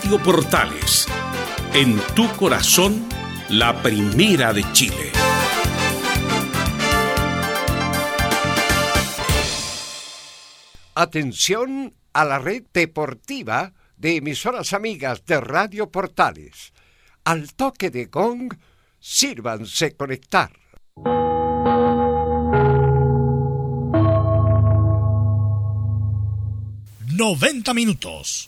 Radio Portales, en tu corazón, la primera de Chile. Atención a la red deportiva de emisoras amigas de Radio Portales. Al toque de gong, sírvanse conectar. 90 minutos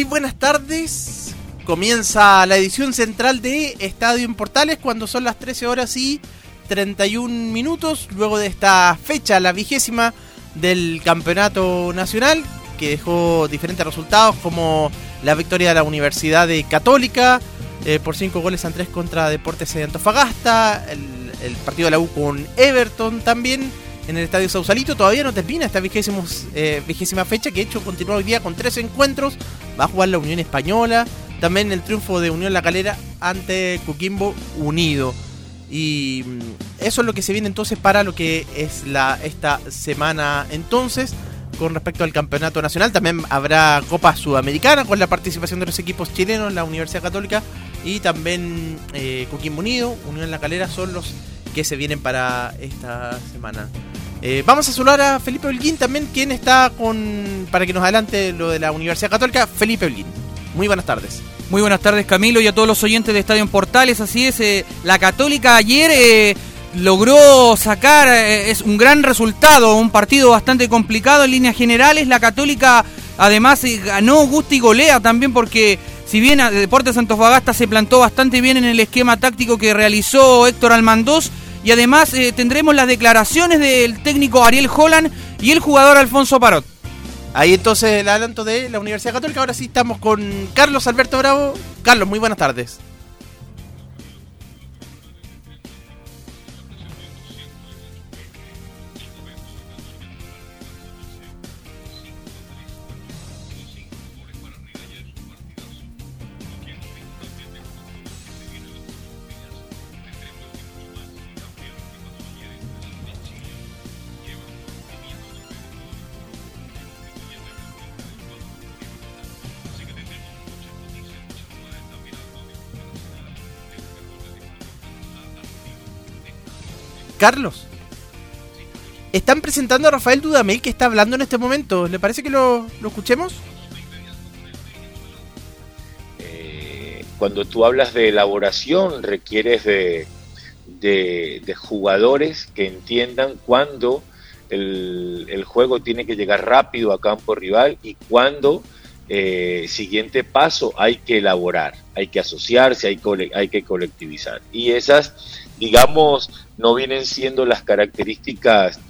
Muy buenas tardes. Comienza la edición central de Estadio en Portales cuando son las 13 horas y 31 minutos. Luego de esta fecha, la vigésima del Campeonato Nacional, que dejó diferentes resultados como la victoria de la Universidad de Católica eh, por 5 goles a 3 contra Deportes de Antofagasta, el, partido de la U con Everton también en el Estadio Sausalito. Todavía no termina esta vigésimos, eh, vigésima fecha, que de hecho continúa hoy día con tres encuentros. Va a jugar la Unión Española. También el triunfo de Unión La Calera ante Coquimbo Unido. Y mm, eso es lo que se viene entonces para lo que es la esta semana entonces. Con respecto al campeonato nacional, también habrá Copa Sudamericana con la participación de los equipos chilenos, la Universidad Católica y también eh, Coquimbo Unido, Unión La Calera son los que se vienen para esta semana. Eh, vamos a saludar a Felipe Holguín también, quien está con para que nos adelante lo de la Universidad Católica. Felipe Holguín, muy buenas tardes. Muy buenas tardes Camilo y a todos los oyentes de Estadio en Portales. Así es, eh, la Católica ayer eh, logró sacar es un gran resultado, un partido bastante complicado en líneas generales. La Católica además ganó gusta y golea también porque si bien Deportes Antofagasta se plantó bastante bien en el esquema táctico que realizó Héctor Almandós y además eh, tendremos las declaraciones del técnico Ariel Holland y el jugador Alfonso Parot. Ahí entonces el adelanto de la Universidad Católica. Ahora sí estamos con Carlos Alberto Bravo. Carlos, muy buenas tardes. Carlos. Están presentando a Rafael Dudamel que está hablando en este momento. ¿Le parece que lo, lo escuchemos? Eh, cuando tú hablas de elaboración, requieres de, de, de jugadores que entiendan cuándo el, juego tiene que llegar rápido a campo rival y cuando eh, siguiente paso hay que elaborar, hay que asociarse, hay, hay que colectivizar. Y esas, digamos, no vienen siendo las características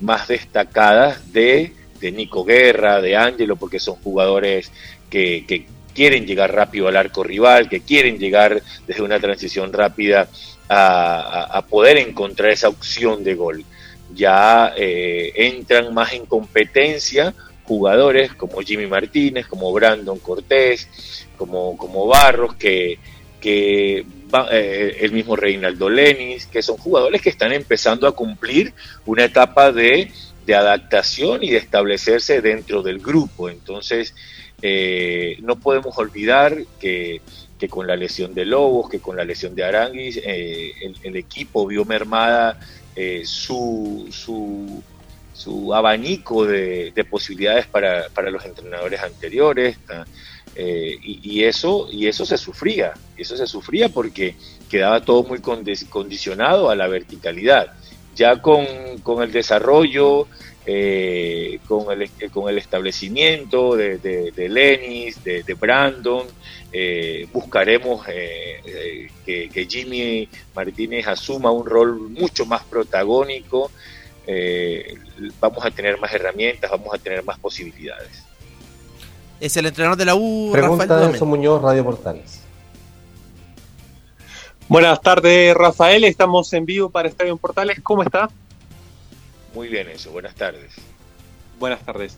más destacadas de, de Nico Guerra, de Ángelo, porque son jugadores que, quieren llegar rápido al arco rival, que quieren llegar desde una transición rápida a, poder encontrar esa opción de gol. Ya eh, entran más en competencia jugadores como Jimmy Martínez, como Brandon Cortés, como, como Barros, que, que eh, el mismo Reinaldo Lenis, que son jugadores que están empezando a cumplir una etapa de, de adaptación y de establecerse dentro del grupo. Entonces, eh, no podemos olvidar que, con la lesión de Lobos, que con la lesión de Aranguis, eh, el, equipo vio mermada su, su, su, abanico de, posibilidades para, para, los entrenadores anteriores. y, eso, y eso se sufría, eso se sufría porque quedaba todo muy condicionado a la verticalidad. Ya con, con el desarrollo, eh, con, el, con el establecimiento de, de, Lenis, de, Brandon. Eh, buscaremos eh, que, Jimmy Martínez asuma un rol mucho más protagónico. Vamos a tener más herramientas, vamos a tener más posibilidades. Es el entrenador de la U, Pregunta Rafael Muñoz, Radio Portales. Buenas tardes, Rafael. Estamos en vivo para Estadio Portales. ¿Cómo está? Muy bien eso, buenas tardes. Buenas tardes.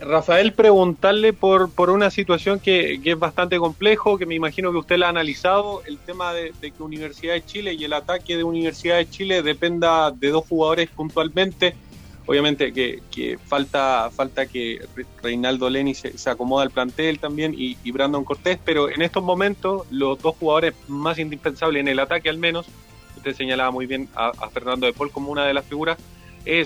Rafael, preguntarle por, por una situación que, es bastante complejo, que me imagino que usted la ha analizado, el tema de, que Universidad de Chile y el ataque de Universidad de Chile dependa de dos jugadores puntualmente. Obviamente que, falta, falta que Reinaldo Leni se, se acomoda al plantel también y, Brandon Cortés, pero en estos momentos los dos jugadores más indispensables en el ataque al menos, usted señalaba muy bien a, a Fernando de Paul como una de las figuras,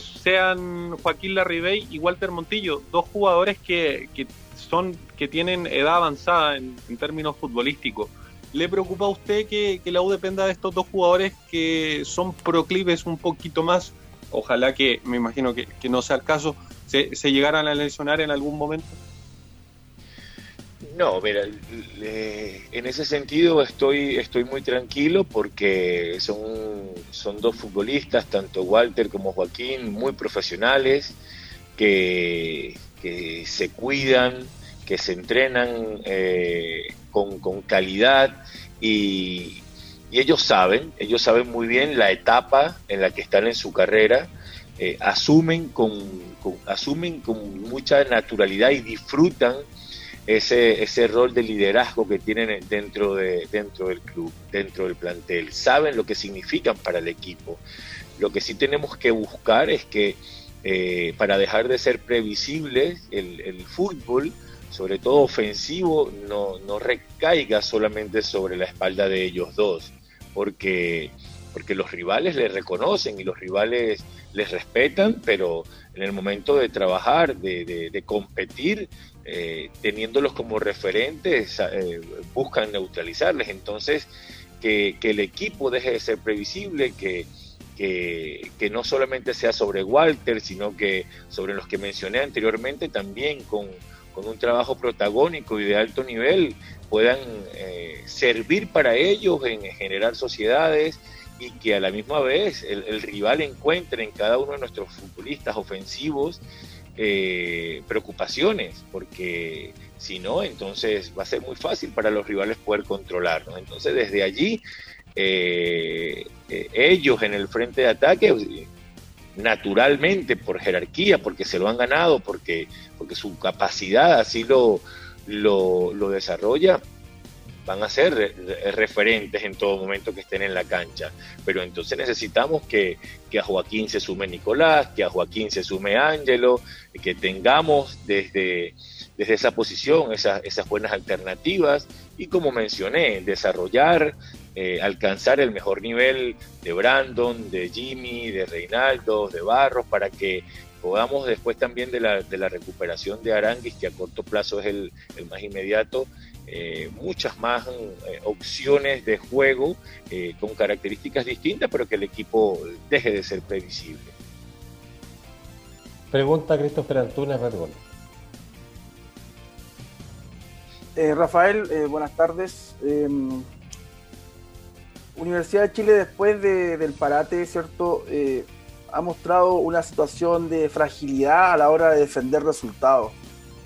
sean Joaquín Larribey y Walter Montillo, dos jugadores que, que son que tienen edad avanzada en, términos futbolísticos. ¿Le preocupa a usted que, la U dependa de estos dos jugadores que son proclives un poquito más? Ojalá que, me imagino que, no sea el caso, se, se llegaran a lesionar en algún momento. No, mira, en ese sentido estoy, estoy muy tranquilo porque son, dos futbolistas, tanto Walter como Joaquín, muy profesionales, que, se cuidan, que se entrenan eh, con, calidad y, ellos saben, ellos saben muy bien la etapa en la que están en su carrera, eh, asumen, con, asumen con mucha naturalidad y disfrutan ese, ese rol de liderazgo que tienen dentro, de, dentro del club, dentro del plantel. Saben lo que significan para el equipo. Lo que sí tenemos que buscar es que eh, para dejar de ser previsibles, el, el fútbol, sobre todo ofensivo, no, no recaiga solamente sobre la espalda de ellos dos, porque, porque los rivales les reconocen y los rivales les respetan, pero en el momento de trabajar, de, competir, eh, teniéndolos como referentes, eh, buscan neutralizarles. Entonces, que, el equipo deje de ser previsible, que, que, no solamente sea sobre Walter, sino que sobre los que mencioné anteriormente, también con, un trabajo protagónico y de alto nivel, puedan eh, servir para ellos en generar sociedades y que a la misma vez el, rival encuentre en cada uno de nuestros futbolistas ofensivos eh, preocupaciones, porque si no, entonces va a ser muy fácil para los rivales poder controlarnos. Entonces, desde allí, eh, eh, ellos en el frente de ataque, naturalmente, por jerarquía, porque se lo han ganado, porque, porque su capacidad así lo, lo, lo desarrolla, van a ser referentes en todo momento que estén en la cancha. Pero entonces necesitamos que, a Joaquín se sume Nicolás, que a Joaquín se sume Ángelo, que tengamos desde, desde esa posición esas, esas buenas alternativas y como mencioné, desarrollar, eh, alcanzar el mejor nivel de Brandon, de Jimmy, de Reinaldo, de Barros, para que podamos después también de la, de la recuperación de Aranguis, que a corto plazo es el, el más inmediato, eh, muchas más eh, opciones de juego eh, con características distintas, pero que el equipo deje de ser previsible. Pregunta Christopher Antunes, Red eh, Rafael, eh, buenas tardes. Em, Universidad de Chile después del parate, ¿cierto? Eh, ha mostrado una situación de fragilidad a la hora de defender resultados.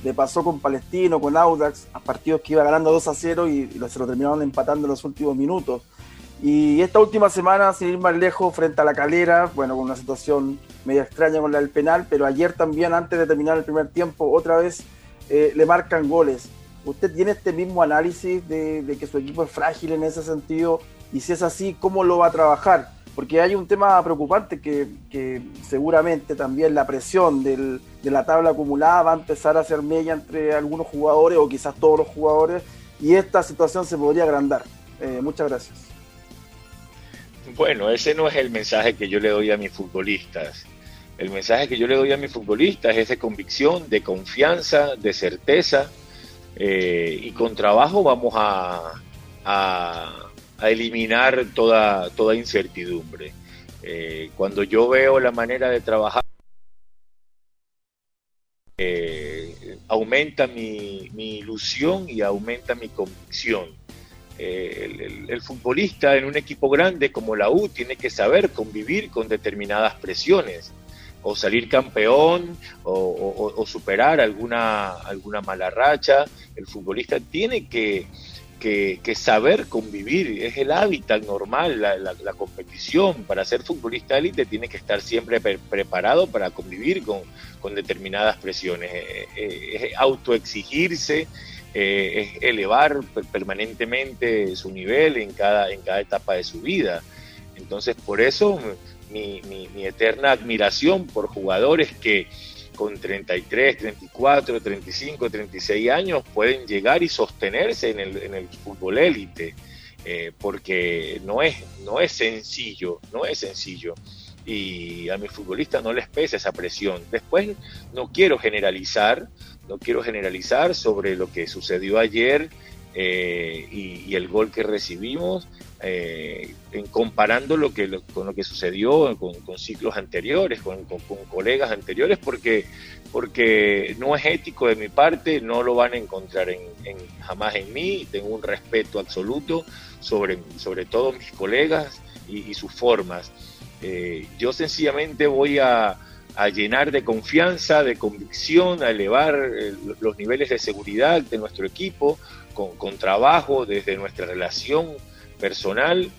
Le pasó con Palestino, con Audax, a partidos que iba ganando 2 a 0 y, se lo terminaron empatando en los últimos minutos. Y esta última semana, sin ir más lejos, frente a la calera, bueno, con una situación media extraña con la del penal, pero ayer también, antes de terminar el primer tiempo, otra vez eh, le marcan goles. ¿Usted tiene este mismo análisis de, de, que su equipo es frágil en ese sentido? Y si es así, ¿cómo lo va a trabajar? Porque hay un tema preocupante que, que seguramente también la presión de la tabla acumulada va a empezar a hacer mella entre algunos jugadores o quizás todos los jugadores y esta situación se podría agrandar. Eh, muchas gracias. Bueno, ese no es el mensaje que yo le doy a mis futbolistas. El mensaje que yo le doy a mis futbolistas es de convicción, de confianza, de certeza eh, y con trabajo vamos a, eliminar toda, toda incertidumbre. Eh, cuando yo veo la manera de trabajar, eh, aumenta mi, mi, ilusión y aumenta mi convicción. El, el, futbolista en un equipo grande como la U tiene que saber convivir con determinadas presiones o salir campeón o, superar alguna, alguna mala racha. El futbolista tiene que, que, saber convivir, es el hábitat normal, la, competición. Para ser futbolista élite tiene que estar siempre preparado para convivir con, con determinadas presiones. Eh, eh, es autoexigirse, eh, es elevar permanentemente su nivel en cada, en cada etapa de su vida. Entonces, por eso mi, mi, eterna admiración por jugadores que con 33, 34, 35, 36 años pueden llegar y sostenerse en el, en fútbol élite, eh, porque no es, no es sencillo, no es sencillo. Y a mis futbolistas no les pesa esa presión. Después no quiero generalizar, no quiero generalizar sobre lo que sucedió ayer eh, y, el gol que recibimos, eh, en comparando lo que, con lo que sucedió con, ciclos anteriores, con, colegas anteriores, porque, porque no es ético de mi parte, no lo van a encontrar en, jamás en mí, tengo un respeto absoluto sobre, sobre todos mis colegas y, sus formas. Eh, yo sencillamente voy a, a llenar de confianza, de convicción, a elevar los niveles de seguridad de nuestro equipo, con, trabajo, desde nuestra relación personal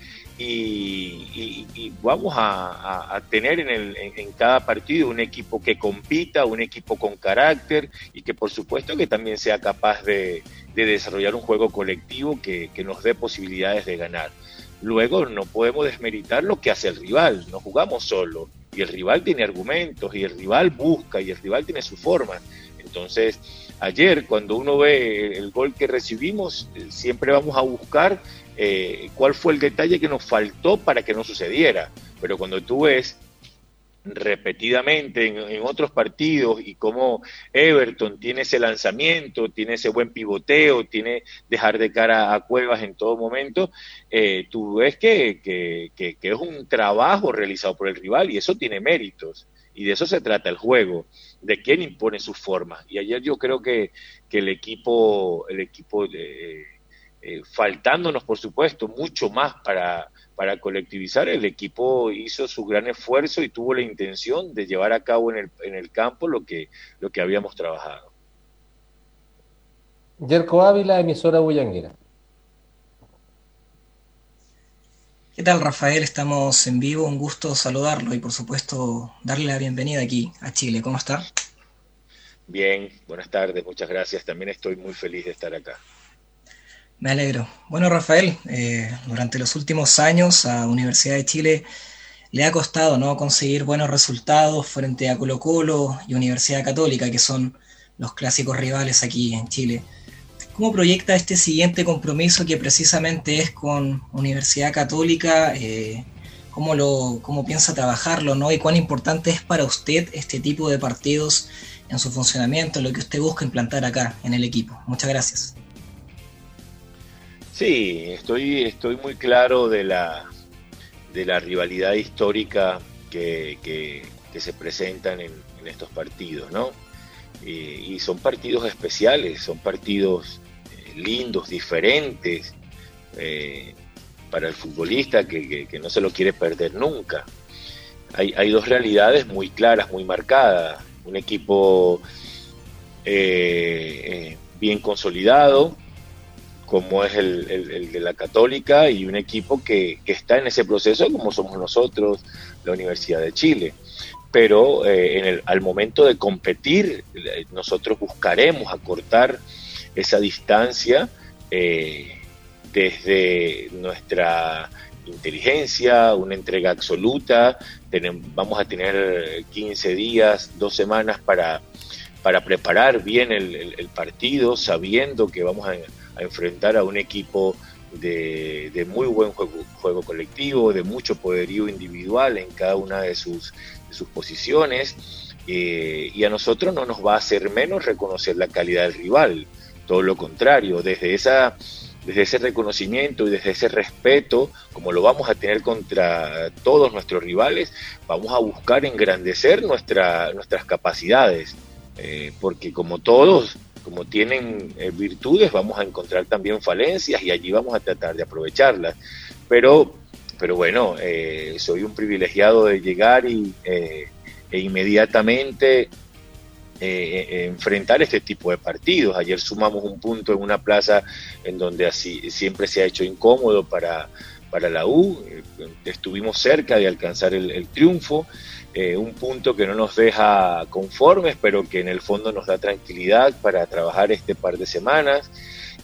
y, vamos a, tener en, el, en, cada partido un equipo que compita, un equipo con carácter y que por supuesto que también sea capaz de, desarrollar un juego colectivo que, nos dé posibilidades de ganar. Luego no podemos desmeritar lo que hace el rival, no jugamos solo y el rival tiene argumentos y el rival busca y el rival tiene su forma. Entonces, ayer cuando uno ve el gol que recibimos, eh, siempre vamos a buscar eh, cuál fue el detalle que nos faltó para que no sucediera. Pero cuando tú ves repetidamente en, otros partidos y cómo Everton tiene ese lanzamiento, tiene ese buen pivoteo, tiene dejar de cara a Cuevas en todo momento, eh, tú ves que, que, que, es un trabajo realizado por el rival y eso tiene méritos y de eso se trata el juego de quién impone sus formas. Y ayer yo creo que, que el equipo, el equipo eh, faltándonos por supuesto mucho más para, para colectivizar, el equipo hizo su gran esfuerzo y tuvo la intención de llevar a cabo en el, en el campo lo que, lo que habíamos trabajado. Yerko Ávila, emisora Bullanguera. ¿Qué tal Rafael? Estamos en vivo, un gusto saludarlo y por supuesto darle la bienvenida aquí a Chile. ¿Cómo está? Bien, buenas tardes, muchas gracias. También estoy muy feliz de estar acá. Me alegro. Bueno Rafael, eh, durante los últimos años a Universidad de Chile le ha costado ¿no? conseguir buenos resultados frente a Colo Colo y Universidad Católica, que son los clásicos rivales aquí en Chile. ¿Cómo proyecta este siguiente compromiso que precisamente es con Universidad Católica? Eh, ¿cómo, lo, ¿Cómo piensa trabajarlo? ¿no? ¿Y cuán importante es para usted este tipo de partidos en su funcionamiento, lo que usted busca implantar acá en el equipo? Muchas gracias. Sí, estoy, estoy muy claro de la, de la rivalidad histórica que, que, se presentan en, estos partidos, ¿no? Eh, y son partidos especiales, son partidos eh, lindos, diferentes, eh, para el futbolista que, no se lo quiere perder nunca. Hay, hay dos realidades muy claras, muy marcadas. Un equipo bien consolidado, como es el, de la Católica, y un equipo que, está en ese proceso, como somos nosotros, la Universidad de Chile. Pero eh, en el, al momento de competir eh, nosotros buscaremos acortar esa distancia eh, desde nuestra inteligencia, una entrega absoluta, vamos a tener 15 días, dos semanas para, para preparar bien el, partido, sabiendo que vamos a, enfrentar a un equipo de, muy buen juego, colectivo, de mucho poderío individual en cada una de sus, sus posiciones, eh, y a nosotros no nos va a hacer menos reconocer la calidad del rival, todo lo contrario, desde esa desde ese reconocimiento y desde ese respeto, como lo vamos a tener contra todos nuestros rivales, vamos a buscar engrandecer nuestra, nuestras capacidades, eh, porque como todos, como tienen eh, virtudes, vamos a encontrar también falencias y allí vamos a tratar de aprovecharlas. Pero pero bueno, eh, soy un privilegiado de llegar y, eh, e inmediatamente eh, enfrentar este tipo de partidos. Ayer sumamos un punto en una plaza en donde así siempre se ha hecho incómodo para, para la U. estuvimos cerca de alcanzar el, triunfo. un punto que no nos deja conformes, pero que en el fondo nos da tranquilidad para trabajar este par de semanas.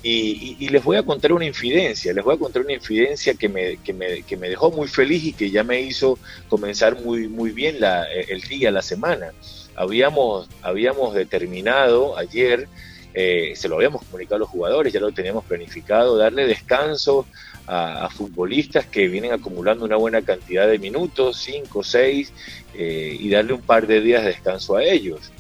Y, les voy a contar una infidencia, les voy a contar una infidencia que me, que me, que me dejó muy feliz y que ya me hizo comenzar muy, muy bien la, el día, la semana. Habíamos, habíamos determinado ayer, eh, se lo habíamos comunicado a los jugadores, ya lo teníamos planificado, darle descanso a, futbolistas que vienen acumulando una buena cantidad de minutos, cinco, seis, eh, y darle un par de días de descanso a ellos.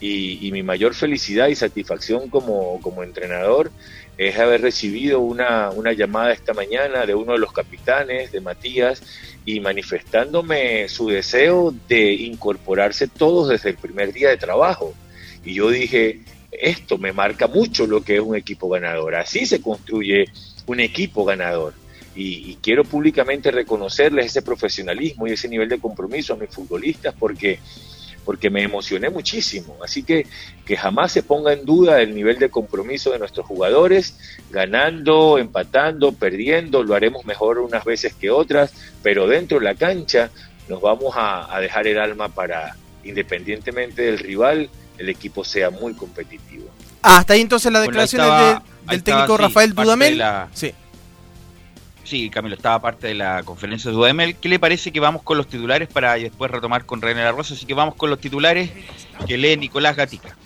Y, y, mi mayor felicidad y satisfacción como, como entrenador es haber recibido una, una, llamada esta mañana de uno de los capitanes, de Matías, y manifestándome su deseo de incorporarse todos desde el primer día de trabajo. Y yo dije, esto me marca mucho lo que es un equipo ganador. Así se construye un equipo ganador. Y, y, quiero públicamente reconocerles ese profesionalismo y ese nivel de compromiso a mis futbolistas porque porque me emocioné muchísimo. Así que que jamás se ponga en duda el nivel de compromiso de nuestros jugadores, ganando, empatando, perdiendo, lo haremos mejor unas veces que otras, pero dentro de la cancha nos vamos a, dejar el alma para, independientemente del rival, el equipo sea muy competitivo. hasta ahí entonces la declaración del técnico Rafael Dudamel. Sí. Sí, Camilo, estaba parte de la conferencia de UDML. ¿Qué le parece que vamos con los titulares para después retomar con René La Rosa? Así que vamos con los titulares que lee Nicolás Gatica.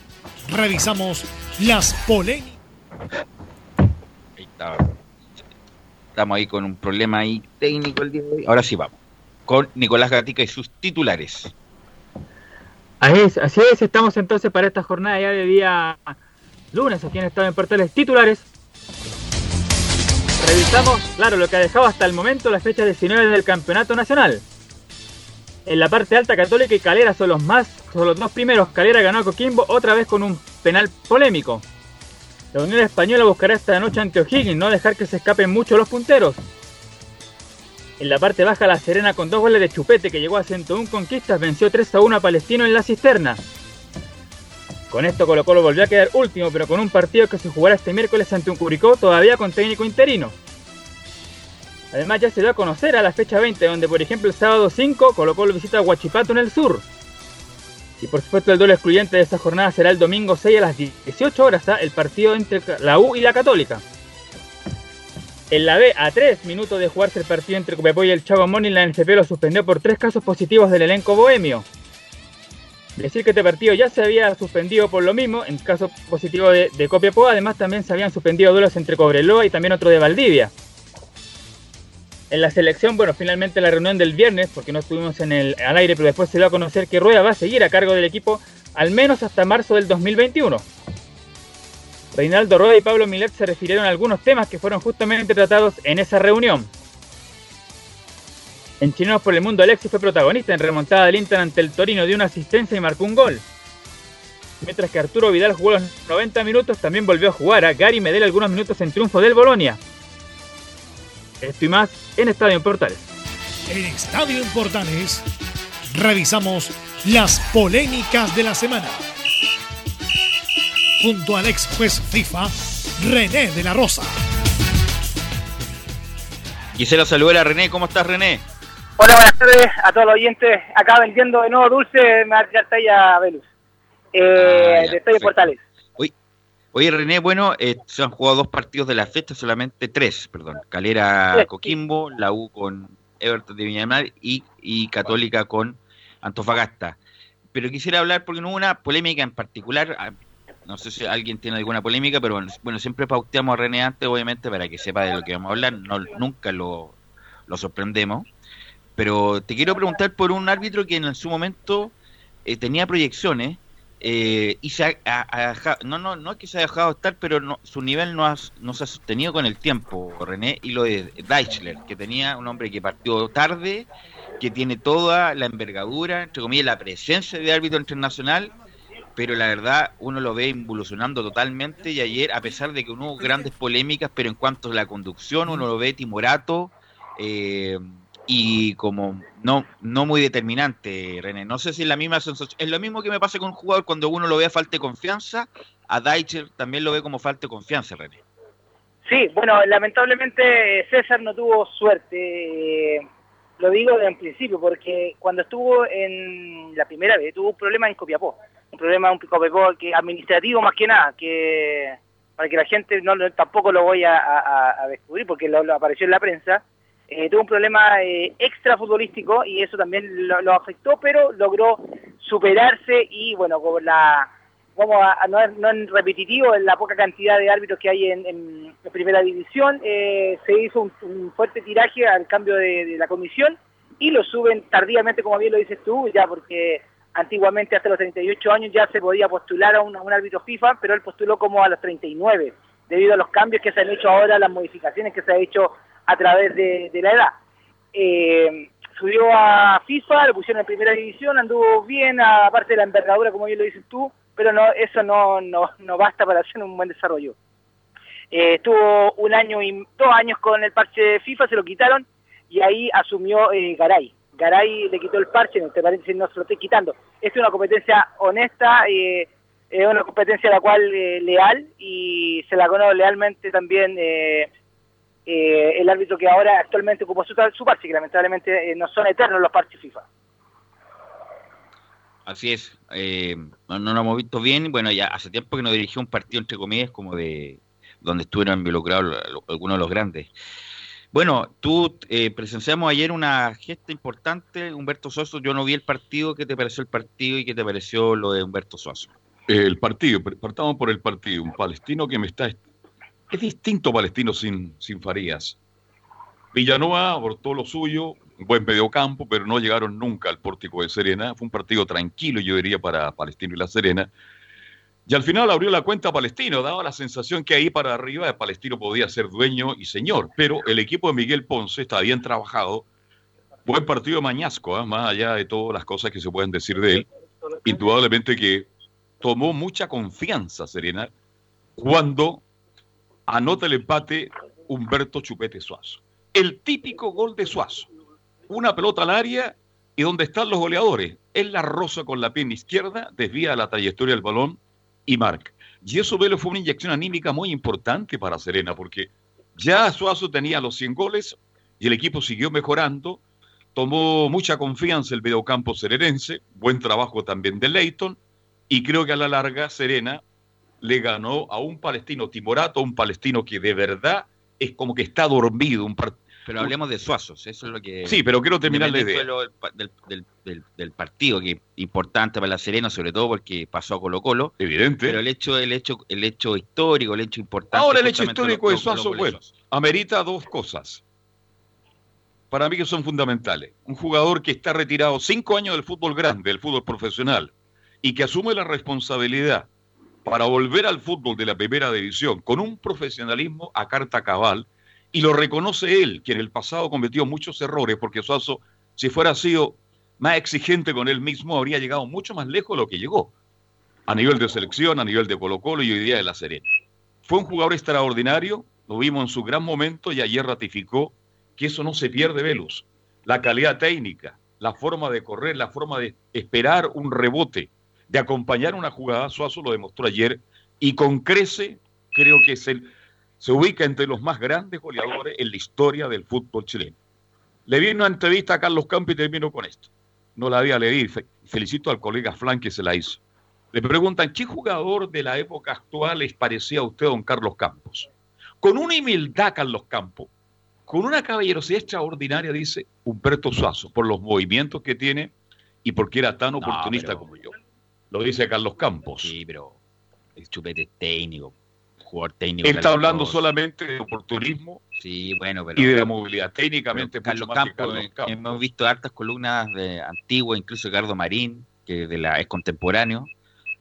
Revisamos las polémicas. Ahí está. Estamos ahí con un problema ahí técnico el día de hoy. Ahora sí vamos. Con Nicolás Gatica y sus titulares. Así es, así es, estamos entonces para esta jornada ya de día lunes aquí en Estado en Portales titulares Revisamos, claro, lo que ha dejado hasta el momento la fecha 19 del Campeonato Nacional. En la parte alta Católica y Calera son los más, son los dos primeros. Calera ganó a Coquimbo otra vez con un penal polémico. La Unión Española buscará esta noche ante O'Higgins, no dejar que se escapen mucho los punteros. En la parte baja La Serena con dos goles de Chupete que llegó a 101 conquistas venció 3 a 1 a Palestino en la cisterna. Con esto Colo Colo volvió a quedar último, pero con un partido que se jugará este miércoles ante un Curicó todavía con técnico interino. Además ya se dio a conocer a la fecha 20, donde por ejemplo el sábado 5 Colo Colo visita a Huachipato en el sur. Y por supuesto el duelo excluyente de esta jornada será el domingo 6 a las 18 horas, ¿ah? el partido entre la U y la Católica. En la B, a 3 minutos de jugarse el partido entre Copiapó y el Chavo Moni, la NFP lo suspendió por tres casos positivos del elenco bohemio. Decir que este partido ya se había suspendido por lo mismo, en caso positivo de, de Copiapó, además también se habían suspendido duelos entre Cobreloa y también otro de Valdivia. En la selección, bueno, finalmente la reunión del viernes, porque no estuvimos en el, al aire, pero después se dio a conocer que Rueda va a seguir a cargo del equipo al menos hasta marzo del 2021. Reinaldo Rueda y Pablo Milet se refirieron a algunos temas que fueron justamente tratados en esa reunión. En Chilenos por el Mundo, Alexis fue protagonista en remontada del Inter ante el Torino, dio una asistencia y marcó un gol. Mientras que Arturo Vidal jugó los 90 minutos, también volvió a jugar a Gary Medel algunos minutos en triunfo del Bolonia. Esto y más en Estadio Portales. En Estadio Portales revisamos las polémicas de la semana. Junto al ex juez FIFA, René de la Rosa. Quisiera saludar a René. ¿Cómo estás, René? Hola, buenas tardes a todos los oyentes. Acá vendiendo de nuevo dulce, me va a Velus. Eh, Ah, Estadio perfecto. Portales. Oye, René, bueno, eh, se han jugado dos partidos de la fecha, solamente tres, perdón. Calera Coquimbo, la U con Everton de Viñamar y, y Católica con Antofagasta. Pero quisiera hablar porque no hubo una polémica en particular. ah, No sé si alguien tiene alguna polémica, pero bueno, bueno, siempre pauteamos a René antes, obviamente, para que sepa de lo que vamos a hablar. No, nunca lo, lo sorprendemos. Pero te quiero preguntar por un árbitro que en su momento eh, tenía proyecciones eh, y se ha, ha- no, no, no es que se haya dejado estar, pero no, su nivel no, ha- no se ha sostenido con el tiempo, René, y lo de Deichler, que tenía un hombre que partió tarde, que tiene toda la envergadura, entre comillas, la presencia de árbitro internacional, pero la verdad uno lo ve involucionando totalmente y ayer, a pesar de que hubo grandes polémicas, pero en cuanto a la conducción, uno lo ve timorato eh, y como no no muy determinante, René. No sé si es la misma sensación. Es lo mismo que me pasa con un jugador cuando uno lo ve a falta de confianza, a Deicher también lo ve como falta de confianza, René. Sí, bueno, lamentablemente César no tuvo suerte. eh, Lo digo desde principio, porque cuando estuvo en la primera vez tuvo un problema en Copiapó. Un problema en Copiapó que administrativo más que nada, que para que la gente no tampoco lo voy a descubrir porque lo, lo apareció en la prensa. Eh, tuvo un problema eh, extra futbolístico y eso también lo, afectó, pero logró superarse y bueno, con la vamos a, no, no en repetitivo, en la poca cantidad de árbitros que hay en, primera división, eh, se hizo un, fuerte tiraje al cambio de, de la comisión y lo suben tardíamente, como bien lo dices tú, ya porque antiguamente hasta los 38 años ya se podía postular a un, a un árbitro FIFA, pero él postuló como a los 39, debido a los cambios que se han hecho ahora, las modificaciones que se ha hecho a través de, la edad. Eh, subió a FIFA, lo pusieron en primera división, anduvo bien, aparte de la envergadura, como bien lo dices tú, pero no eso no, no, no basta para hacer un buen desarrollo. Eh, estuvo un año y dos años con el parche de FIFA, se lo quitaron y ahí asumió eh, Garay. Garay le quitó el parche, entre paréntesis no se lo estoy quitando. Es una competencia honesta, eh, es una competencia la cual eh, leal y se la conoce lealmente también eh, el árbitro que ahora actualmente ocupa su, su parche, que lamentablemente eh, no son eternos los parches FIFA. Así es, eh, no, no lo hemos visto bien. Bueno, ya hace tiempo que no dirigió un partido entre comillas como de donde estuvieron involucrados algunos de los grandes. Bueno, tú eh, presenciamos ayer una gesta importante, Humberto Soso. Yo no vi el partido. ¿Qué te pareció el partido y qué te pareció lo de Humberto Soso? El partido, partamos por el partido. Un palestino que me está. Es distinto palestino sin, sin Farías. Villanueva abortó lo suyo, buen mediocampo, pero no llegaron nunca al pórtico de Serena. Fue un partido tranquilo, yo diría, para Palestino y la Serena. Y al final abrió la cuenta Palestino, daba la sensación que ahí para arriba Palestino podía ser dueño y señor, pero el equipo de Miguel Ponce está bien trabajado. Buen partido de Mañasco, ¿ah? más allá de todas las cosas que se pueden decir de él. Indudablemente que tomó mucha confianza Serena cuando anota el empate Humberto Chupete Suazo. El típico gol de Suazo. Una pelota al área y donde están los goleadores. Él la roza con la pierna izquierda, desvía la trayectoria del balón y marca. Y eso Velo fue una inyección anímica muy importante para Serena, porque ya Suazo tenía los 100 goles y el equipo siguió mejorando. Tomó mucha confianza el mediocampo serenense, buen trabajo también de Leighton, y creo que a la larga Serena le ganó a un palestino timorato, un palestino que de verdad es como que está dormido. Un par- Pero hablemos de Suazos, eso es lo que... Sí, pero quiero terminar la idea. Del, del- del- del partido, que es importante para la Serena, sobre todo porque pasó a Colo Colo. Evidente. Pero el hecho, el hecho, el hecho histórico, el hecho importante... Ahora el hecho histórico lo- de Suazo, bueno, amerita dos cosas. Para mí que son fundamentales. Un jugador que está retirado cinco años del fútbol grande, del fútbol profesional, y que asume la responsabilidad para volver al fútbol de la primera división con un profesionalismo a carta cabal Y lo reconoce él, que en el pasado cometió muchos errores, porque Suazo, si fuera sido más exigente con él mismo, habría llegado mucho más lejos de lo que llegó. A nivel de selección, a nivel de Colo Colo y hoy día de La Serena. Fue un jugador extraordinario, lo vimos en su gran momento y ayer ratificó que eso no se pierde, Velus. La calidad técnica, la forma de correr, la forma de esperar un rebote, de acompañar una jugada, Suazo lo demostró ayer y con crece creo que es el, se ubica entre los más grandes goleadores en la historia del fútbol chileno. Le vi una entrevista a Carlos Campos y termino con esto. No la había leído. Felicito al colega Flan que se la hizo. Le preguntan, ¿qué jugador de la época actual les parecía a usted, don Carlos Campos? Con una humildad, Carlos Campos, con una caballerosidad extraordinaria, dice Humberto Suazo, por los movimientos que tiene y porque era tan oportunista como yo. Lo dice Carlos Campos. Sí, pero el chupete técnico, jugador técnico. Él está hablando solamente de oportunismo sí, bueno, pero, y de movilidad. Técnicamente, Carlos, Campos, eh, hemos visto hartas columnas de antiguas, incluso Ricardo Marín, que de la, es contemporáneo,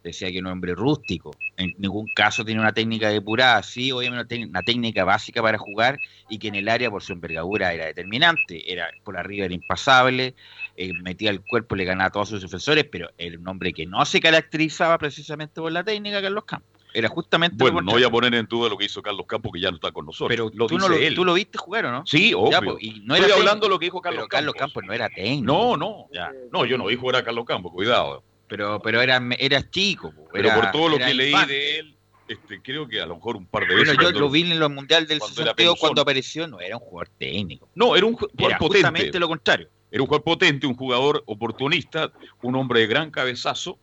decía que era un hombre rústico. En ningún caso tiene una técnica depurada, sí, obviamente una técnica básica para jugar y que en el área por su envergadura era determinante. Era por arriba era impasable, eh, metía el cuerpo, le ganaba a todos sus defensores, pero era un hombre que no se caracterizaba precisamente por la técnica Carlos Campos. Era justamente Bueno, no voy a poner en duda lo que hizo Carlos Campos, que ya no está con nosotros. Pero tú, no lo, tú lo viste jugar, ¿o no? Sí, obvio. y no Estoy era hablando de lo que dijo Carlos pero Carlos Campos no era técnico. No, no. No, yo no dijo era Carlos Campos, cuidado. Pero, pero era, era chico. Pero por todo lo que leí de él, este, creo que a lo mejor un par de Bueno, veces. yo cuando- lo vi en los mundiales del cuando era 62 Peluzón. cuando apareció, no era un jugador técnico. No, era un ju- jugador Era potente. justamente lo contrario. Era un jugador potente, un jugador oportunista, un hombre de gran cabezazo.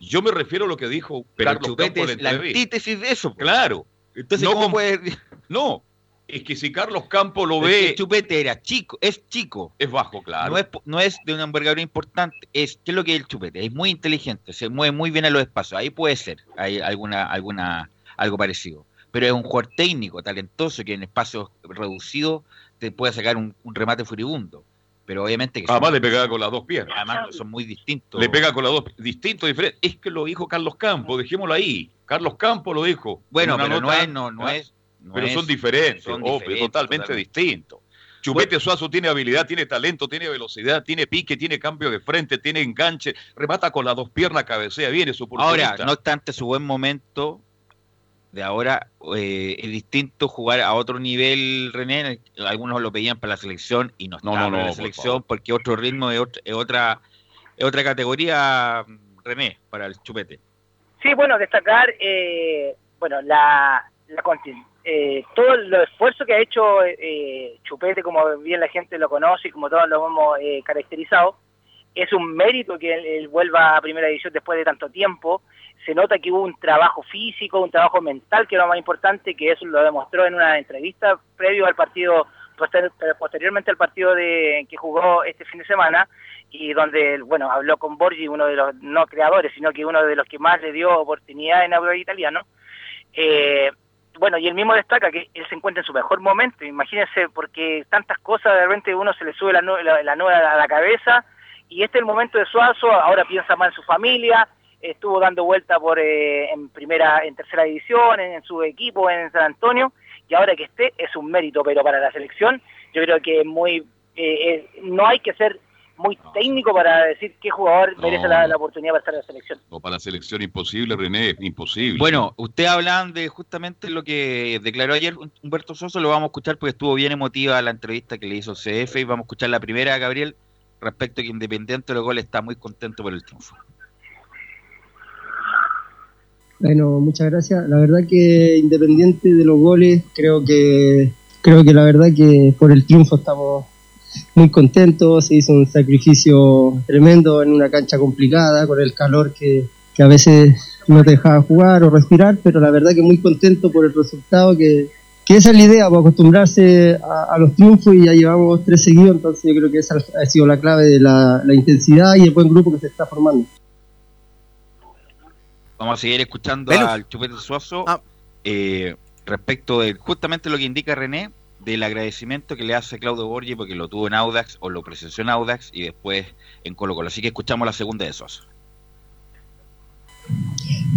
Yo me refiero a lo que dijo Pero Carlos Chupete en la antítesis de eso. Claro. Entonces, no, ¿cómo puede- no, es que si Carlos Campos lo ve, el Chupete era chico, es chico. es bajo, claro. No es, no es de una envergadura importante. Es, ¿Qué es lo que es el chupete? Es muy inteligente, se mueve muy bien a los espacios. Ahí puede ser, hay alguna, alguna, algo parecido. Pero es un jugador técnico, talentoso, que en espacios reducidos te puede sacar un, un remate furibundo. Pero obviamente que son- Además le pegaba con las dos piernas. además son muy distintos. Le pega con las dos, distinto, diferente. Es que lo dijo Carlos Campos, dejémoslo ahí. Carlos Campos lo dijo. Bueno, pero no es, no, no ¿ah? es. No pero es- son diferentes, son obvio, totalmente totalmente. distintos. Chupete Suazo tiene habilidad, tiene talento, tiene velocidad, tiene pique, tiene cambio de frente, tiene enganche, remata con las dos piernas, cabecea bien, es oportunista. Ahora, no obstante su buen momento de ahora, eh, es distinto jugar a otro nivel, René. Algunos lo pedían para la selección y no No, no, la por selección favor. porque otro ritmo es, ot- es otra es otra categoría, René, para el chupete. Sí, bueno, destacar, eh, bueno, la, la eh, todo el esfuerzo que ha hecho eh, Chupete, como bien la gente lo conoce y como todos lo hemos eh, caracterizado, es un mérito que él, vuelva a primera división después de tanto tiempo. Se nota que hubo un trabajo físico, un trabajo mental, que es lo más importante, que eso lo demostró en una entrevista previo al partido, poster- posteriormente al partido de, que jugó este fin de semana, y donde, bueno, habló con Borgi, uno de los no creadores, sino que uno de los que más le dio oportunidad en audio italiano. Eh, bueno, y él mismo destaca que él se encuentra en su mejor momento, imagínense, porque tantas cosas de repente uno se le sube la, la, la a la cabeza, y este es el momento de Suazo, ahora piensa más en su familia, estuvo dando vuelta por eh, en primera, en tercera división, en, su equipo en San Antonio, y ahora que esté es un mérito, pero para la selección yo creo que es muy, eh, es- no hay que ser muy técnico para decir qué jugador No, merece la oportunidad para estar en la selección. No, para la selección imposible, René, imposible. Bueno, usted hablan de justamente lo que declaró ayer Humberto Soso, lo vamos a escuchar porque estuvo bien emotiva la entrevista que le hizo CF y vamos a escuchar la primera, Gabriel, respecto a que Independiente de los goles está muy contento por el triunfo. Bueno, muchas gracias. La verdad que independiente de los goles, creo que creo que la verdad que por el triunfo estamos muy contentos. Se hizo un sacrificio tremendo en una cancha complicada con el calor que, que a veces no te dejaba jugar o respirar, pero la verdad que muy contento por el resultado que que esa es la idea, para acostumbrarse a, a los triunfos y ya llevamos tres seguidos, entonces yo creo que esa ha sido la clave de la, la intensidad y el buen grupo que se está formando. Vamos a seguir escuchando al Chupete Suazo Ah. eh, respecto de justamente lo que indica René del agradecimiento que le hace Claudio Borgi porque lo tuvo en Audax o lo presenció en Audax y después en Colo Colo. Así que escuchamos la segunda de Suazo.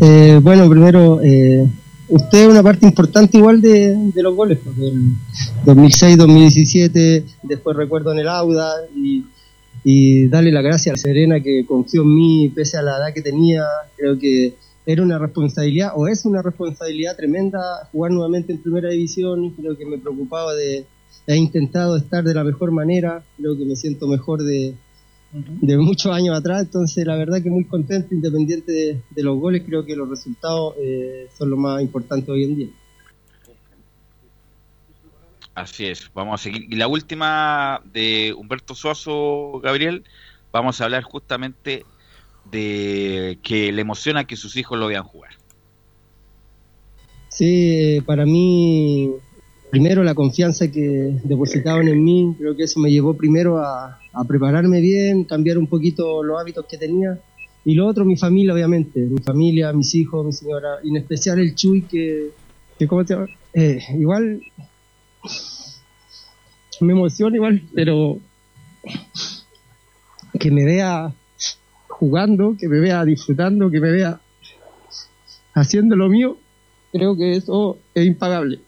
Eh, bueno, primero, eh, usted es una parte importante igual de, los goles, porque el 2006-2017, después recuerdo en el Auda, y, y darle la gracia a Serena que confió en mí pese a la edad que tenía, creo que era una responsabilidad, o es una responsabilidad tremenda jugar nuevamente en primera división, creo que me preocupaba de, he intentado estar de la mejor manera, creo que me siento mejor de, de muchos años atrás, entonces la verdad que muy contento, independiente de, de los goles, creo que los resultados eh, son lo más importante hoy en día. Así es, vamos a seguir. Y la última de Humberto Suazo, Gabriel, vamos a hablar justamente de que le emociona que sus hijos lo vean jugar. Sí, para mí, primero la confianza que depositaban en mí, creo que eso me llevó primero a, prepararme bien, cambiar un poquito los hábitos que tenía. Y lo otro, mi familia, obviamente, mi familia, mis hijos, mi señora, y en especial el Chuy, que, que ¿cómo te? Eh, igual me emociona igual, pero que me vea jugando, que me vea disfrutando, que me vea haciendo lo mío, creo que eso es impagable.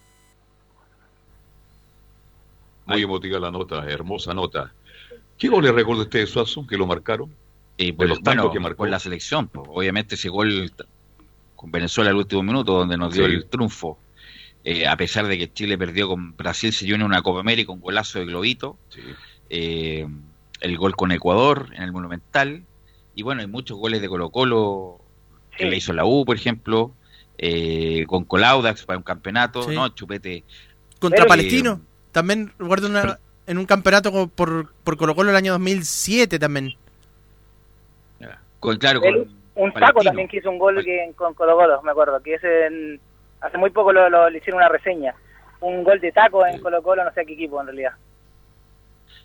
Muy emotiva la nota, hermosa nota. ¿Qué gol le recuerda usted de Suazo que lo marcaron? Y De pues, los tantos bueno, que marcó. con la selección, pues, obviamente ese gol con Venezuela al último minuto, donde nos dio Sí. el triunfo, eh, a pesar de que Chile perdió con Brasil, se dio en una Copa América, un golazo de Globito, eh, el gol con Ecuador en el Monumental, y bueno, hay muchos goles de Colo Colo que le hizo la U, por ejemplo, eh, con Colaudax para un campeonato, Sí. ¿no? Chupete. Contra Eh, Palestino. También recuerdo una- en un campeonato por, por Colo Colo el año 2007 también. Con, claro, un taco también que hizo un gol que, con Colo Colo, me acuerdo, que ese en- hace muy poco lo, lo- le hicieron una reseña. Un gol de taco en Colo Colo, no sé a qué equipo en realidad.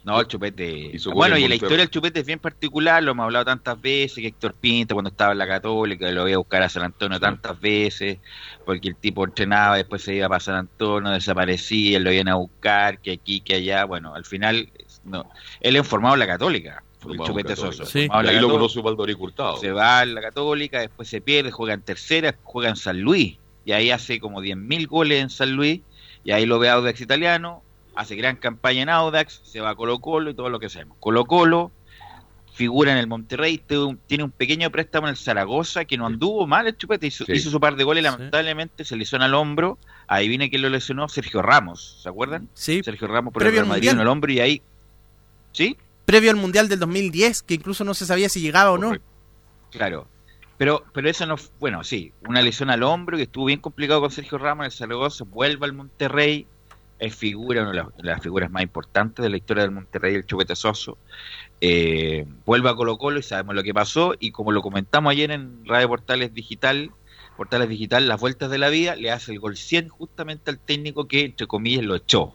No, el chupete. Bueno, en y la historia del chupete es bien particular, lo hemos hablado tantas veces, que Héctor Pinto cuando estaba en la Católica lo iba a buscar a San Antonio tantas veces, porque el tipo entrenaba, después se iba para San Antonio, desaparecía, lo iban a buscar, que aquí, que allá. Bueno, al final, no. Él es formado en la Católica, el chupete. Soso. Sí. la ahí lo conoce Hurtado. Se va a la Católica, después se pierde, juega en tercera, juega en San Luis, y ahí hace como 10.000 goles en San Luis, y ahí lo ve Audax italiano, hace gran campaña en Audax, se va a Colo Colo y todo lo que sabemos. Colo Colo figura en el Monterrey, tiene un pequeño préstamo en el Zaragoza que no anduvo mal el chupete, hizo, Sí. hizo su par de goles, lamentablemente se lesionó al hombro, ahí viene que lo lesionó Sergio Ramos, ¿se acuerdan? Sí. Sergio Ramos por Previo el al Real Madrid en el hombro y ahí... ¿Sí? Previo al Mundial del 2010, que incluso no se sabía si llegaba o no. Claro. Pero, pero eso no, bueno, sí, una lesión al hombro que estuvo bien complicado con Sergio Ramos en el Zaragoza, vuelve al Monterrey, es figura, una de las, figuras más importantes de la historia del Monterrey, el Chupete Soso, eh, vuelve a Colo Colo y sabemos lo que pasó, y como lo comentamos ayer en Radio Portales Digital, Portales Digital, las vueltas de la vida, le hace el gol 100 justamente al técnico que, entre comillas, lo echó,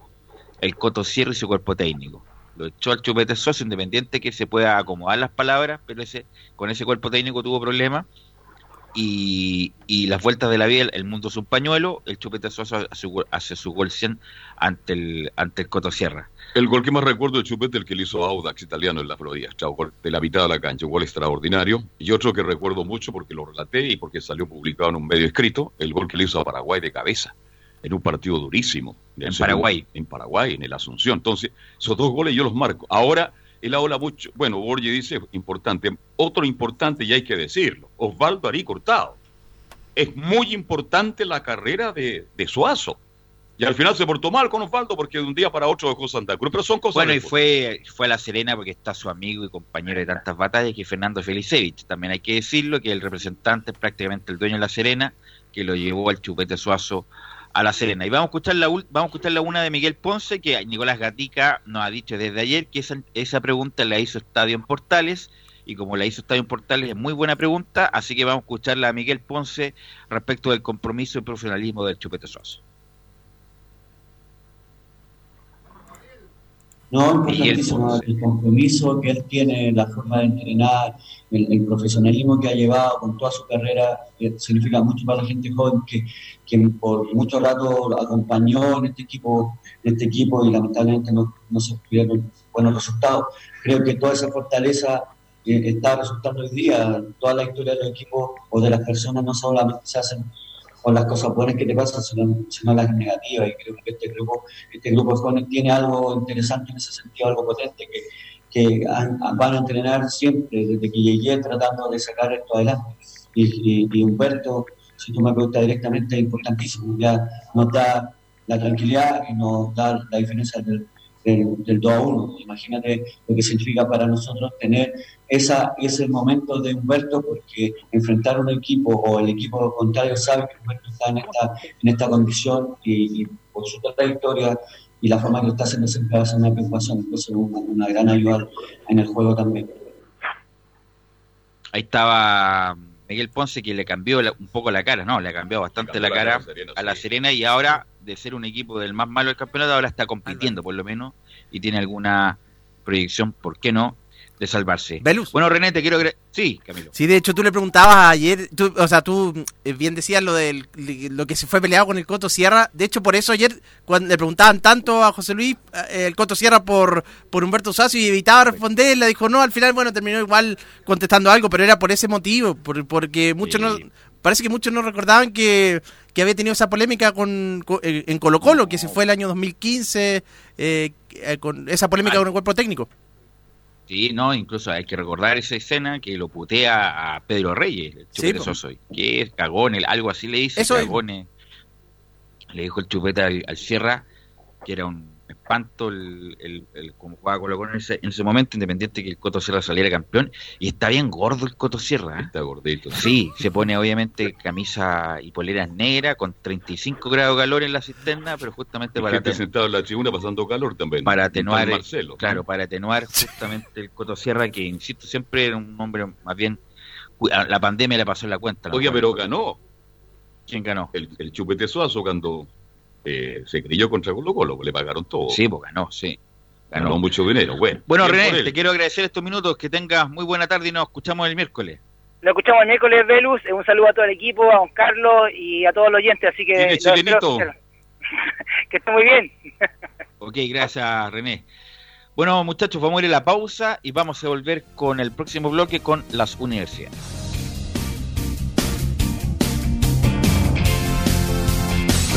el Coto Sierra y su cuerpo técnico. Lo echó al Chupete Soso, independiente que se pueda acomodar las palabras, pero ese con ese cuerpo técnico tuvo problemas. Y, y las vueltas de la vida, el mundo es un pañuelo, el Chupete Soso hace hace su gol 100 ante el, ante el Coto Sierra. El gol que más recuerdo de Chupete, el que le hizo Audax italiano en la Florida, de la mitad de la cancha, un gol extraordinario. Y otro que recuerdo mucho porque lo relaté y porque salió publicado en un medio escrito, el gol que le hizo a Paraguay de cabeza, en un partido durísimo. En Paraguay. En Paraguay, en el Asunción. Entonces, esos dos goles yo los marco. Ahora, él habla mucho, bueno, Borges dice, importante, otro importante y hay que decirlo, Osvaldo Aric Hurtado. Es muy importante la carrera de, de Suazo. Y al final se portó mal con Osvaldo porque de un día para otro dejó Santa Cruz. Pero son cosas Bueno, y fue, fue a La Serena porque está su amigo y compañero de tantas batallas, que es Fernando Felicevich. También hay que decirlo que el representante es prácticamente el dueño de La Serena, que lo llevó al chupete suazo a La Serena. Y vamos a escuchar la, vamos a escuchar la una de Miguel Ponce, que Nicolás Gatica nos ha dicho desde ayer que esa, esa pregunta la hizo Estadio en Portales. Y como la hizo Estadio en Portales, es muy buena pregunta. Así que vamos a escucharla a Miguel Ponce respecto del compromiso y profesionalismo del chupete suazo. No, importantísimo el compromiso que él tiene, la forma de entrenar, el, el profesionalismo que ha llevado con toda su carrera, eh, significa mucho para la gente joven que, que por mucho rato acompañó en este equipo, en este equipo y lamentablemente no, no se tuvieron buenos resultados. Creo que toda esa fortaleza eh, está resultando hoy día. Toda la historia de los equipos o de las personas no solamente se hacen con las cosas buenas que te pasan, sino, sino las negativas. Y creo que este grupo, este grupo tiene algo interesante en ese sentido, algo potente, que, que van a entrenar siempre, desde que llegué tratando de sacar esto adelante. Y, y, Humberto, si tú me preguntas directamente, es importantísimo. Ya nos da la tranquilidad y nos da la diferencia del, del, 2 a 1. Imagínate lo que significa para nosotros tener esa, ese momento de Humberto, porque enfrentar un equipo o el equipo contrario sabe que Humberto está en esta, en esta condición y, por su trayectoria y la forma que lo está haciendo siempre va a ser una preocupación, entonces una, una gran ayuda en el juego también. Ahí estaba Miguel Ponce que le cambió un poco la cara, no, le ha cambiado bastante la cara, a la Serena y ahora de ser un equipo del más malo del campeonato, ahora está compitiendo por lo menos y tiene alguna proyección, ¿por qué no? de salvarse. Bueno, René, te quiero... Sí, Camilo. Sí, de hecho tú le preguntabas ayer, o sea, tú eh, bien decías lo de lo que se fue peleado con el Coto Sierra. De hecho, por eso ayer, cuando le preguntaban tanto a José Luis, eh, el Coto Sierra por, por Humberto Sacio y evitaba responder, le dijo no, al final, bueno, terminó igual contestando algo, pero era por ese motivo, porque muchos no... Parece que muchos no recordaban que, que había tenido esa polémica con, eh, en Colo Colo, que se fue el año 2015, con esa polémica con el cuerpo técnico. Sí, no, incluso hay que recordar esa escena que lo putea a Pedro Reyes, el chupete soy, que es cagón, algo así le dice, Eso cagone. Le dijo el chupete al Sierra, que era un espanto el, el, el como jugaba Colo Colo en ese, en ese momento, independiente que el Coto Sierra saliera campeón. Y está bien gordo el Coto Sierra. ¿eh? Está gordito. Sí, se pone obviamente camisa y poleras negras con 35 grados de calor en la cisterna, pero justamente para. Gente sentado en la tribuna pasando calor también. Para atenuar. Marcelo, claro, para atenuar justamente el Coto Sierra, que insisto, siempre era un hombre más bien. La pandemia le pasó en la cuenta. Oye, pero ganó. ¿Quién ganó? El, el Chupete Suazo cuando eh, se creyó contra Colo Colo, le pagaron todo. Sí, pues ganó, sí. Ganó, mucho dinero. Bueno, bueno René, te quiero agradecer estos minutos, que tengas muy buena tarde y nos escuchamos el miércoles. Nos escuchamos el miércoles, Velus. Un saludo a todo el equipo, a don Carlos y a todos los oyentes. Así que. que esté muy bien. ok, gracias, René. Bueno, muchachos, vamos a ir a la pausa y vamos a volver con el próximo bloque con las universidades.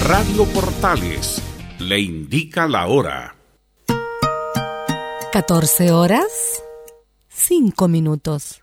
Radio Portales le indica la hora. 14 horas, 5 minutos.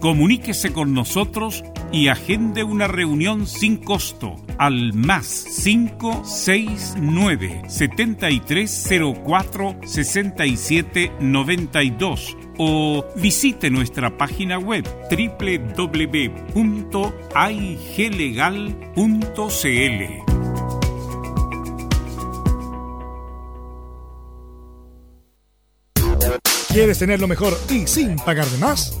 Comuníquese con nosotros y agende una reunión sin costo al más 569 7304 6792 o visite nuestra página web www.aiglegal.cl. ¿Quieres tener lo mejor y sin pagar de más?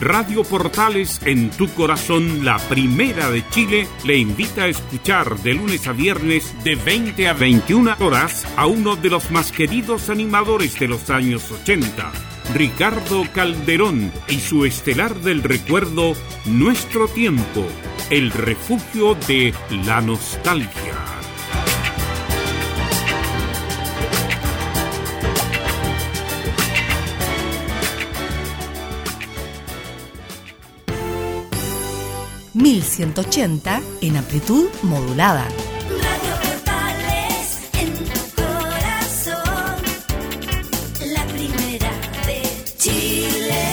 Radio Portales en tu corazón, la primera de Chile, le invita a escuchar de lunes a viernes de 20 a 21 horas a uno de los más queridos animadores de los años 80, Ricardo Calderón y su estelar del recuerdo, Nuestro Tiempo, el refugio de la nostalgia. 1180 en amplitud modulada. Radio Portales en tu corazón, la primera de Chile.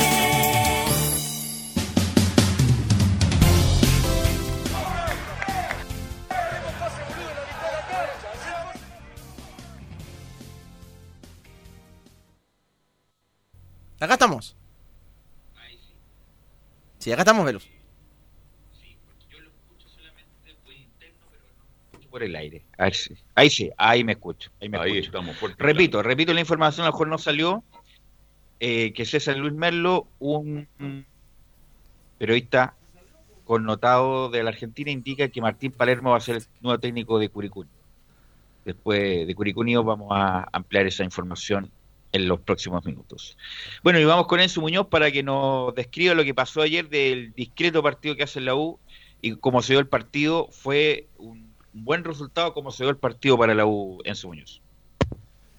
Acá estamos. Sí, acá estamos, Velus. Por el aire. Ahí sí, ahí, sí, ahí me escucho. Ahí, me Ahí escucho. estamos, fuerte. Repito, repito la información, a lo mejor no salió, eh, que César Luis Merlo, un periodista connotado de la Argentina, indica que Martín Palermo va a ser el nuevo técnico de Curicuni. Después de Curicuni vamos a ampliar esa información en los próximos minutos. Bueno, y vamos con Enzo Muñoz para que nos describa lo que pasó ayer del discreto partido que hace la U y cómo se dio el partido. Fue un buen resultado como se dio el partido para la U Enzo Muñoz.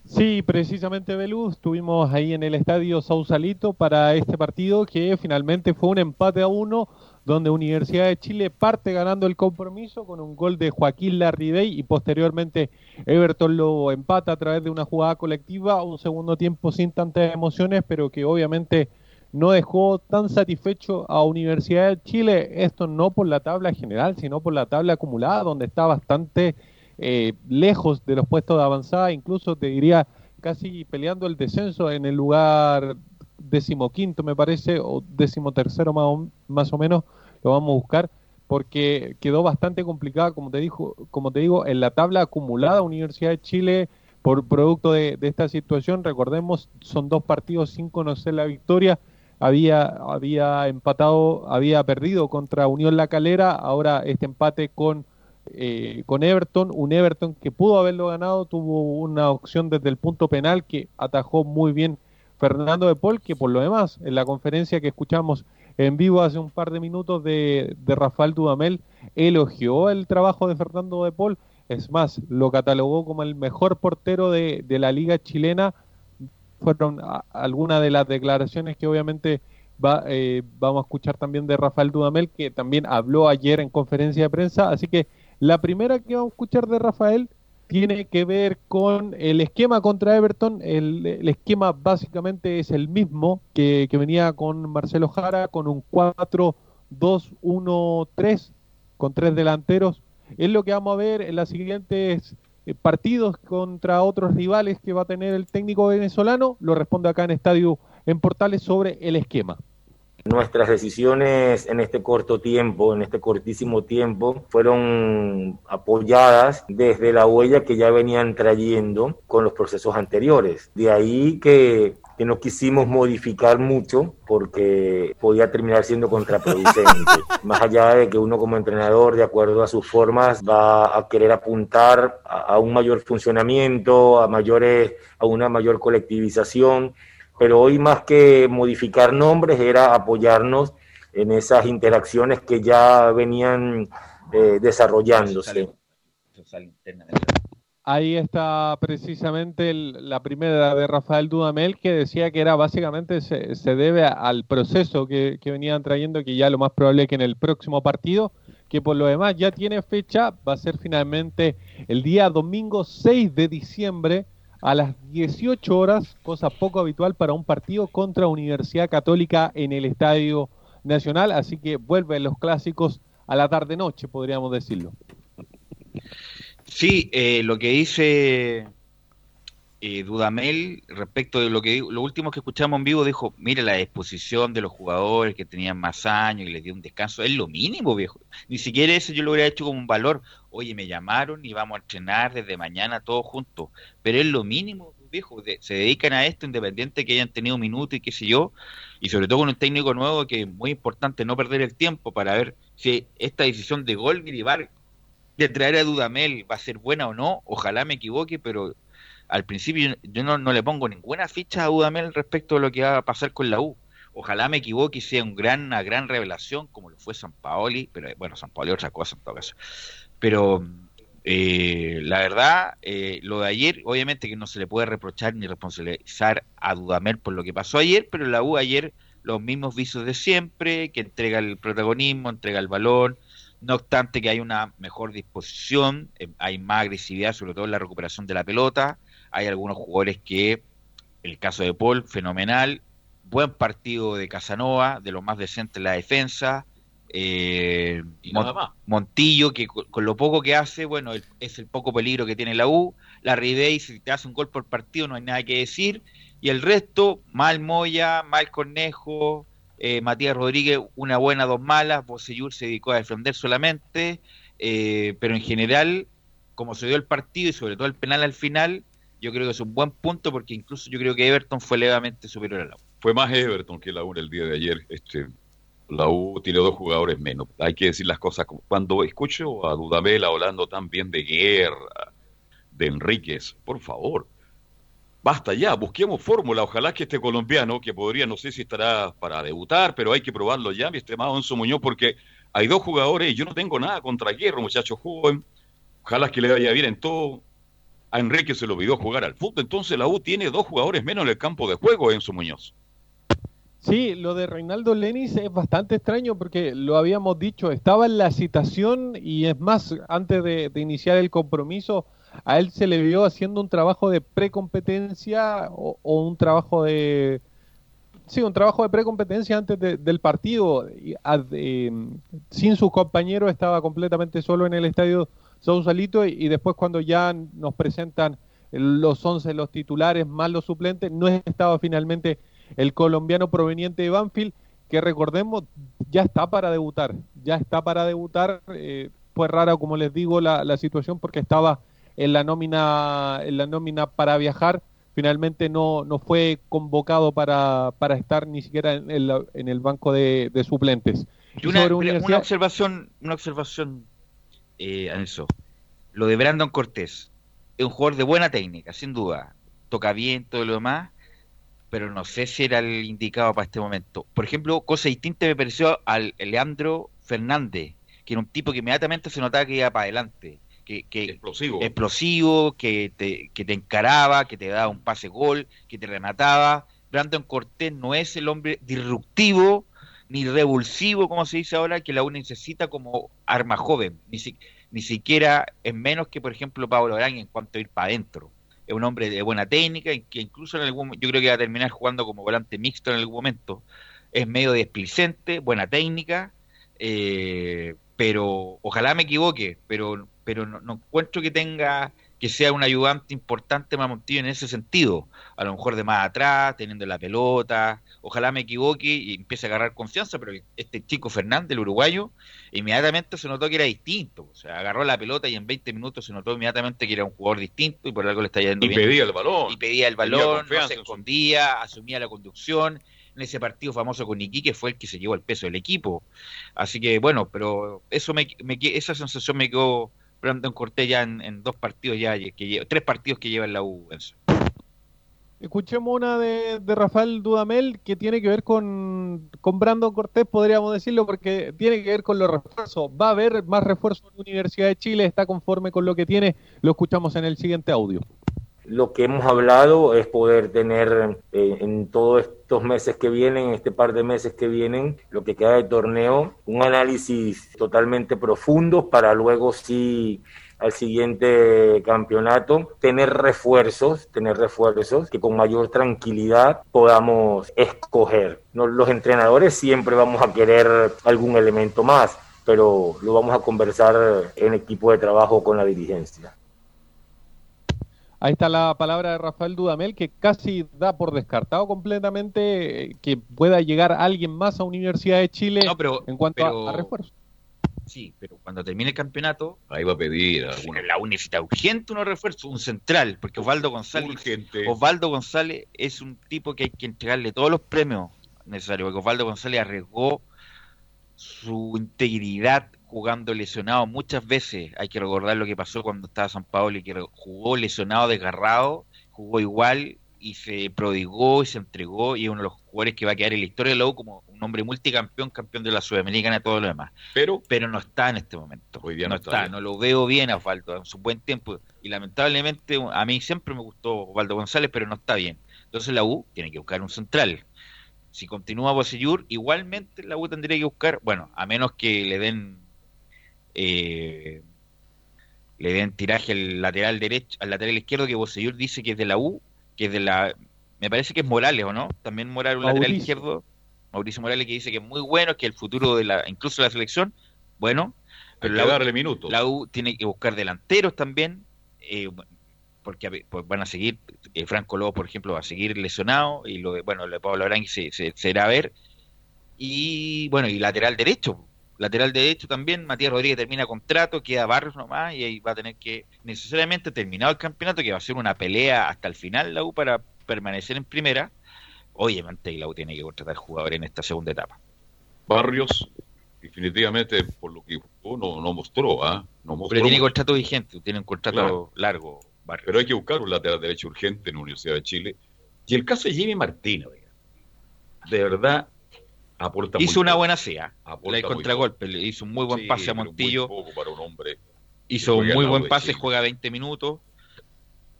Sí, precisamente Belú, estuvimos ahí en el estadio Sausalito para este partido que finalmente fue un empate a uno donde Universidad de Chile parte ganando el compromiso con un gol de Joaquín Larribey y posteriormente Everton lo empata a través de una jugada colectiva, un segundo tiempo sin tantas emociones, pero que obviamente no dejó tan satisfecho a Universidad de Chile, esto no por la tabla general, sino por la tabla acumulada, donde está bastante eh, lejos de los puestos de avanzada, incluso te diría casi peleando el descenso en el lugar decimoquinto, me parece, o decimotercero más o, más o menos, lo vamos a buscar, porque quedó bastante complicada, como te, dijo, como te digo, en la tabla acumulada Universidad de Chile por producto de, de esta situación. Recordemos, son dos partidos sin conocer la victoria había, había empatado, había perdido contra Unión La Calera, ahora este empate con, eh, con Everton, un Everton que pudo haberlo ganado, tuvo una opción desde el punto penal que atajó muy bien Fernando de Paul, que por lo demás, en la conferencia que escuchamos en vivo hace un par de minutos de, de Rafael Dudamel, elogió el trabajo de Fernando de Paul, es más, lo catalogó como el mejor portero de, de la liga chilena, fueron algunas de las declaraciones que obviamente va, eh, vamos a escuchar también de Rafael Dudamel, que también habló ayer en conferencia de prensa. Así que la primera que vamos a escuchar de Rafael tiene que ver con el esquema contra Everton. El, el esquema básicamente es el mismo que, que venía con Marcelo Jara, con un 4-2-1-3, con tres delanteros. Es lo que vamos a ver en las siguientes eh, partidos contra otros rivales que va a tener el técnico venezolano, lo responde acá en Estadio en Portales sobre el esquema. Nuestras decisiones en este corto tiempo, en este cortísimo tiempo, fueron apoyadas desde la huella que ya venían trayendo con los procesos anteriores. De ahí que, que no quisimos modificar mucho porque podía terminar siendo contraproducente. Más allá de que uno como entrenador, de acuerdo a sus formas, va a querer apuntar a, a un mayor funcionamiento, a, mayores, a una mayor colectivización pero hoy más que modificar nombres era apoyarnos en esas interacciones que ya venían eh, desarrollándose. Ahí está precisamente la primera de Rafael Dudamel que decía que era básicamente se, se debe al proceso que, que, venían trayendo, que ya lo más probable es que en el próximo partido, que por lo demás ya tiene fecha, va a ser finalmente el día domingo 6 de diciembre a las 18 horas, cosa poco habitual para un partido contra Universidad Católica en el Estadio Nacional, así que vuelven los clásicos a la tarde-noche, podríamos decirlo. Sí, eh, lo que dice eh, Dudamel respecto de lo que lo último que escuchamos en vivo dijo, mire la disposición de los jugadores que tenían más años y les dio un descanso, es lo mínimo, viejo. Ni siquiera eso yo lo hubiera hecho como un valor. Oye, me llamaron y vamos a entrenar desde mañana todos juntos, pero es lo mínimo, viejo. de- se dedican a esto independiente que hayan tenido minutos y qué sé yo, y sobre todo con un técnico nuevo que es muy importante no perder el tiempo para ver si esta decisión de Golgir y Var de traer a Dudamel va a ser buena o no, ojalá me equivoque, pero al principio yo no, no le pongo ninguna ficha a Dudamel respecto a lo que va a pasar con la U. Ojalá me equivoque y sea un gran, una gran revelación como lo fue San Paoli, pero eh, bueno, San Paoli es otra cosa en todo caso. Pero eh, la verdad, eh, lo de ayer, obviamente que no se le puede reprochar ni responsabilizar a Dudamel por lo que pasó ayer, pero la U ayer los mismos visos de siempre, que entrega el protagonismo, entrega el balón, no obstante que hay una mejor disposición, eh, hay más agresividad, sobre todo en la recuperación de la pelota, hay algunos jugadores que, el caso de Paul, fenomenal, buen partido de Casanova, de lo más decente en la defensa, eh, Y nada Mon- más. Montillo, que con, con lo poco que hace, bueno, el- es el poco peligro que tiene la U, la Ribey, si te hace un gol por partido no hay nada que decir, y el resto, mal Moya, mal Cornejo, eh, Matías Rodríguez, una buena, dos malas, Bocellur se dedicó a defender solamente, eh, pero en general, como se dio el partido y sobre todo el penal al final, yo creo que es un buen punto porque incluso yo creo que Everton fue levemente superior a la U. Fue más Everton que la U el día de ayer. Este, la U tiene dos jugadores menos. Hay que decir las cosas. Cuando escucho a Dudamel hablando tan bien de guerra, de Enríquez, por favor, basta ya, busquemos fórmula. Ojalá que este colombiano, que podría, no sé si estará para debutar, pero hay que probarlo ya, mi estimado Enzo Muñoz, porque hay dos jugadores y yo no tengo nada contra Guerra, muchacho joven. Ojalá que le vaya bien en todo. A Enrique se le olvidó jugar al fútbol, entonces la U tiene dos jugadores menos en el campo de juego, Enzo Muñoz. Sí, lo de Reinaldo Lenis es bastante extraño porque lo habíamos dicho, estaba en la citación y es más, antes de iniciar el compromiso, a él se le vio haciendo un trabajo de precompetencia o, o un trabajo de... Sí, un trabajo de precompetencia antes de- del partido. Eh, sin sus compañeros estaba completamente solo en el estadio Sausalito y, y después cuando ya nos presentan los 11, los titulares más los suplentes, no estaba finalmente el colombiano proveniente de Banfield, que recordemos ya está para debutar, ya está para debutar. eh, fue rara, como les digo, la, la situación porque estaba en la nómina, en la nómina para viajar. Finalmente no, no fue convocado para, para estar ni siquiera en el, en el banco de, de suplentes. Y una, una observación, una observación, eh, Anelso. Lo de Brandon Cortés. Es un jugador de buena técnica, sin duda. Toca bien, todo lo demás, pero no sé si era el indicado para este momento. Por ejemplo, cosa distinta me pareció al Leandro Fernández, que era un tipo que inmediatamente se notaba que iba para adelante. Que, que explosivo. explosivo, que te, que te encaraba, que te daba un pase gol, que te remataba. Brandon Cortés no es el hombre disruptivo ni revulsivo, como se dice ahora, que la U necesita como arma joven. Ni, si- ni siquiera es menos que, por ejemplo, Pablo Arán en cuanto a ir para adentro. Es un hombre de buena técnica y que incluso en algún yo creo que va a terminar jugando como volante mixto en algún momento. Es medio displicente, buena técnica, eh, pero ojalá me equivoque, pero pero no, no encuentro que tenga que sea un ayudante importante para Montillo en ese sentido. A lo mejor de más atrás, teniendo la pelota. Ojalá me equivoque y empiece a agarrar confianza, pero este chico Fernández, el uruguayo, inmediatamente se notó que era distinto. O sea, agarró la pelota y en 20 minutos se notó inmediatamente que era un jugador distinto y por algo le está yendo Y bien. pedía el balón. Y pedía el balón, no se escondía, asumía la conducción. En ese partido famoso con Iquique fue el que se llevó el peso del equipo. Así que bueno, pero eso me, me esa sensación me quedó Brandon Cortés ya en, dos partidos ya, tres partidos que lleva en la U. Escuchemos una de, de Rafael Dudamel que tiene que ver con, con Brandon Cortés, podríamos decirlo, porque tiene que ver con los refuerzos. Va a haber más refuerzos en la Universidad de Chile, está conforme con lo que tiene. Lo escuchamos en el siguiente audio. Lo que hemos hablado es poder tener eh, en todos estos meses que vienen, este par de meses que vienen, lo que queda de torneo, un análisis totalmente profundo para luego sí al siguiente campeonato, tener refuerzos, tener refuerzos que con mayor tranquilidad podamos escoger. Los entrenadores siempre vamos a querer algún elemento más, pero lo vamos a conversar en equipo de trabajo con la dirigencia. Ahí está la palabra de Rafael Dudamel, que casi da por descartado completamente eh, que pueda llegar alguien más a Universidad de Chile No, pero- en cuanto a- pero- a, refuerzo. Sí, pero cuando termine el campeonato, Ahí va a pedir alguna. la U necesita urgente unos refuerzos, un central, porque Osvaldo González, Urgente. Osvaldo González es un tipo que hay que entregarle todos los premios necesarios, porque Osvaldo González arriesgó su integridad jugando lesionado muchas veces. Hay que recordar lo que pasó cuando estaba San Paolo y que jugó lesionado, desgarrado, jugó igual y se prodigó y se entregó y es uno de los jugadores que va a quedar en la historia de la U como un hombre multicampeón, campeón de la Sudamericana y todo lo demás. Pero, pero no está en este momento. Hoy día no, no está bien. no lo veo bien a Osvaldo en su buen tiempo. Y lamentablemente a mí siempre me gustó Osvaldo González, pero no está bien. Entonces la U tiene que buscar un central. Si continúa Bosellur, igualmente la U tendría que buscar, bueno, a menos que le den eh, le den tiraje al lateral derecho, al lateral izquierdo que Bosellur dice que es de la U, que es de la me parece que es Morales o no, también Morales un lateral izquierdo, Mauricio Morales que dice que es muy bueno, que el futuro de la incluso de la selección, bueno, pero la U- darle minutos. la U tiene que buscar delanteros también, eh, porque pues van a seguir, eh, Franco Lobo, por ejemplo, va a seguir lesionado, y lo de, bueno, lo de Pablo Arangui se, se, se irá a ver, y bueno, y lateral derecho, lateral derecho también, Matías Rodríguez termina contrato, queda Barrios nomás, y ahí va a tener que, necesariamente terminado el campeonato, que va a ser una pelea hasta el final la U para permanecer en primera, obviamente la U tiene que contratar jugadores en esta segunda etapa. Barrios, definitivamente, por lo que jugó, no, no mostró, ¿ah? No mostró Pero tiene contrato vigente, tiene un contrato Claro. largo, Barrios. Pero hay que buscar un lateral derecho urgente en la Universidad de Chile. Y el caso de Jimmy Martínez, de verdad, aporta hizo una poco. buena sea. Aporta contragolpe, le hizo un muy buen Sí, pase a muy Montillo. poco para un hombre Hizo un muy buen pase, Chile. juega 20 minutos.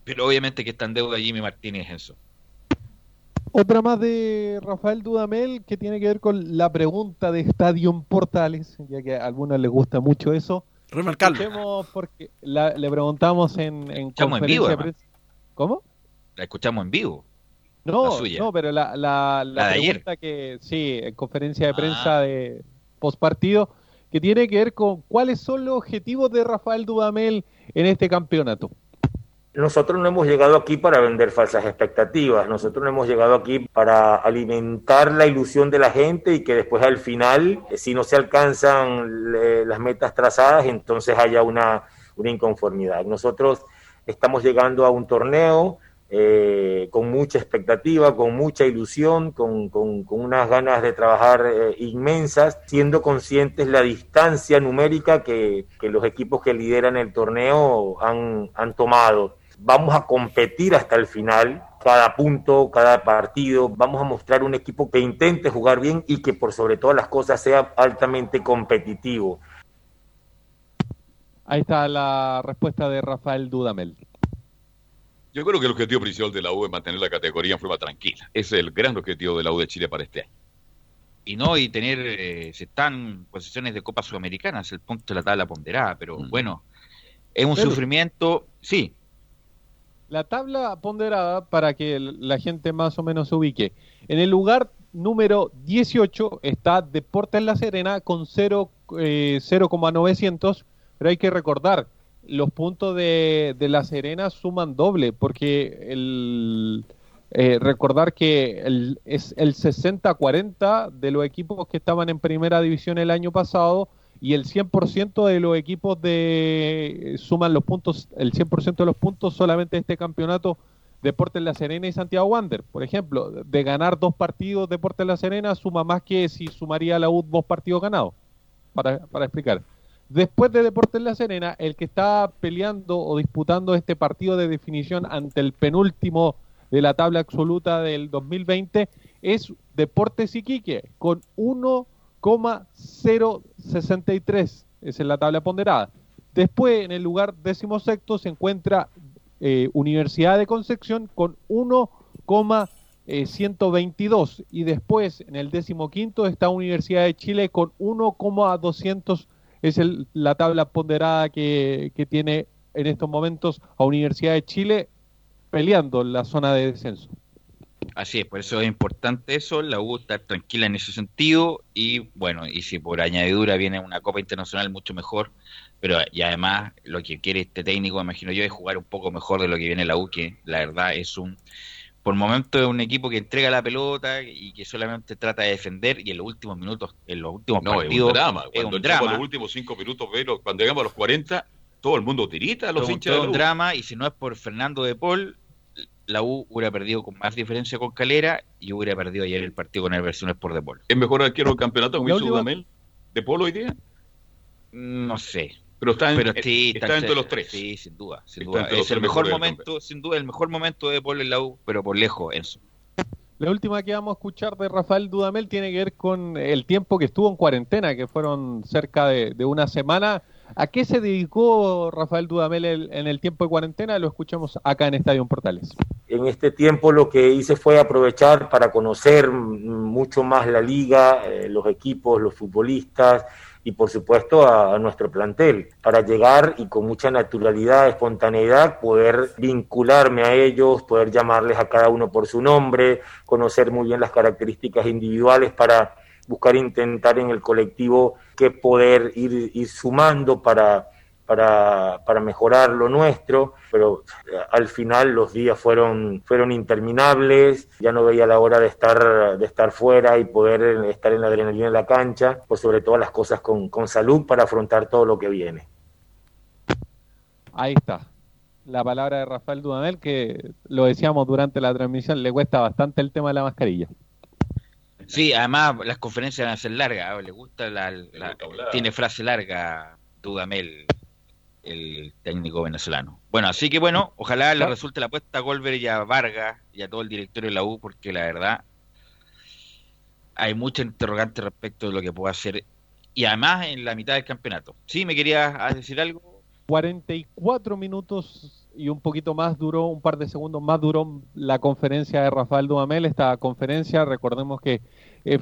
Pero obviamente que está en deuda Jimmy Martínez Enzo. Otra más de Rafael Dudamel que tiene que ver con la pregunta de Estadio Portales, ya que a algunos les gusta mucho eso. Remarcarlo. Escuchemos porque la- le preguntamos en, en Escuchamos en conferencia vivo, de además. prensa. ¿Cómo? La escuchamos en vivo. No, La suya. no, pero la, la, la La de ayer. pregunta que sí, en conferencia de Ah. prensa de postpartido, que tiene que ver con cuáles son los objetivos de Rafael Dudamel en este campeonato. Nosotros no hemos llegado aquí para vender falsas expectativas, nosotros no hemos llegado aquí para alimentar la ilusión de la gente y que después al final, eh, si no se alcanzan eh, las metas trazadas, entonces haya una, una inconformidad. Nosotros estamos llegando a un torneo eh, con mucha expectativa, con mucha ilusión, con, con- unas ganas de trabajar eh, inmensas, siendo conscientes la distancia numérica que, que los equipos que lideran el torneo han, han tomado. Vamos a competir hasta el final, cada punto, cada partido. Vamos a mostrar un equipo que intente jugar bien y que por sobre todas las cosas sea altamente competitivo. Ahí está la respuesta de Rafael Dudamel. Yo creo que el objetivo principal de la U es mantener la categoría en forma tranquila. Ese es el gran objetivo de la U de Chile para este año. Y no, y tener, eh, se están posiciones de Copa Sudamericana, es el punto de la tabla ponderada, pero bueno, es un Pero- sufrimiento, sí, La tabla ponderada, para que la gente más o menos se ubique. En el lugar número 18 está Deportes La Serena con 0, eh, 0,900, pero hay que recordar, los puntos de, de La Serena suman doble, porque el, eh, recordar que el, es el 60-40 de los equipos que estaban en primera división el año pasado y el 100% de los equipos de suman los puntos, el 100% de los puntos solamente este campeonato Deportes La Serena y Santiago Wander. Por ejemplo, de ganar dos partidos Deportes La Serena suma más que si sumaría la U dos partidos ganados. Para, para explicar. Después de Deportes La Serena, el que está peleando o disputando este partido de definición ante el penúltimo de la tabla absoluta del 2020 es Deportes Iquique con 1,063. Esa es la tabla ponderada. Después, en el lugar decimosexto, se encuentra eh, Universidad de Concepción con 1,122. Y después, en el decimoquinto, está Universidad de Chile con 1,200. Es el- la tabla ponderada que, que tiene en estos momentos a Universidad de Chile peleando la zona de descenso. Así es, por eso es importante eso, la U estar tranquila en ese sentido y bueno, y si por añadidura viene una Copa Internacional mucho mejor, pero y además lo que quiere este técnico, imagino yo, es jugar un poco mejor de lo que viene la U, que la verdad es un, por momentos es un equipo que entrega la pelota y que solamente trata de defender y en los últimos minutos, en los últimos No, es partidos, un drama. es Cuando un drama. los últimos cinco minutos, pero cuando llegamos a los 40, todo el mundo tirita a los todo, hinchas la un drama y si no es por Fernando de Paul la U hubiera perdido con más diferencia con Calera y hubiera perdido ayer el partido con el Versiones por De Paul. ¿Es mejor arquero del campeonato como La hizo última- Dudamel de Polo hoy día? No sé. Pero está, en- Pero eh, sí, está entre los tres. Sí, sin duda. Sin Es el mejor momento, sin duda, el mejor momento de Paul en la U, pero por lejos, Enzo. La última que vamos a escuchar de Rafael Dudamel tiene que ver con el tiempo que estuvo en cuarentena, que fueron cerca de, de una semana. ¿A qué se dedicó Rafael Dudamel el- en el tiempo de cuarentena? Lo escuchamos acá en Estadio Portales. En este tiempo lo que hice fue aprovechar para conocer mucho más la liga, eh, los equipos, los futbolistas y por supuesto a, nuestro plantel, para llegar y con mucha naturalidad, espontaneidad, poder vincularme a ellos, poder llamarles a cada uno por su nombre, conocer muy bien las características individuales para buscar intentar en el colectivo que poder ir, ir sumando para, para, para mejorar lo nuestro, pero eh, al final los días fueron, fueron interminables, ya no veía la hora de estar, de estar fuera y poder estar en la adrenalina en la cancha, pues sobre todas las cosas con, con salud para afrontar todo lo que viene. Ahí está. La palabra de Rafael Dudamel, que lo decíamos durante la transmisión, le cuesta bastante el tema de la mascarilla. Sí, además las conferencias van a ser largas, ¿eh? le gusta la, la- tiene frase larga Dudamel, el técnico venezolano. Bueno, así que bueno, ojalá le resulte la apuesta a Golver y a Vargas y a todo el directorio de la U, porque la verdad hay mucha interrogante respecto de lo que puede hacer y además en la mitad del campeonato. Sí, me querías decir algo. 44 minutos y un poquito más duró, un par de segundos más duró la conferencia de Rafael Dudamel. Esta conferencia, recordemos que eh,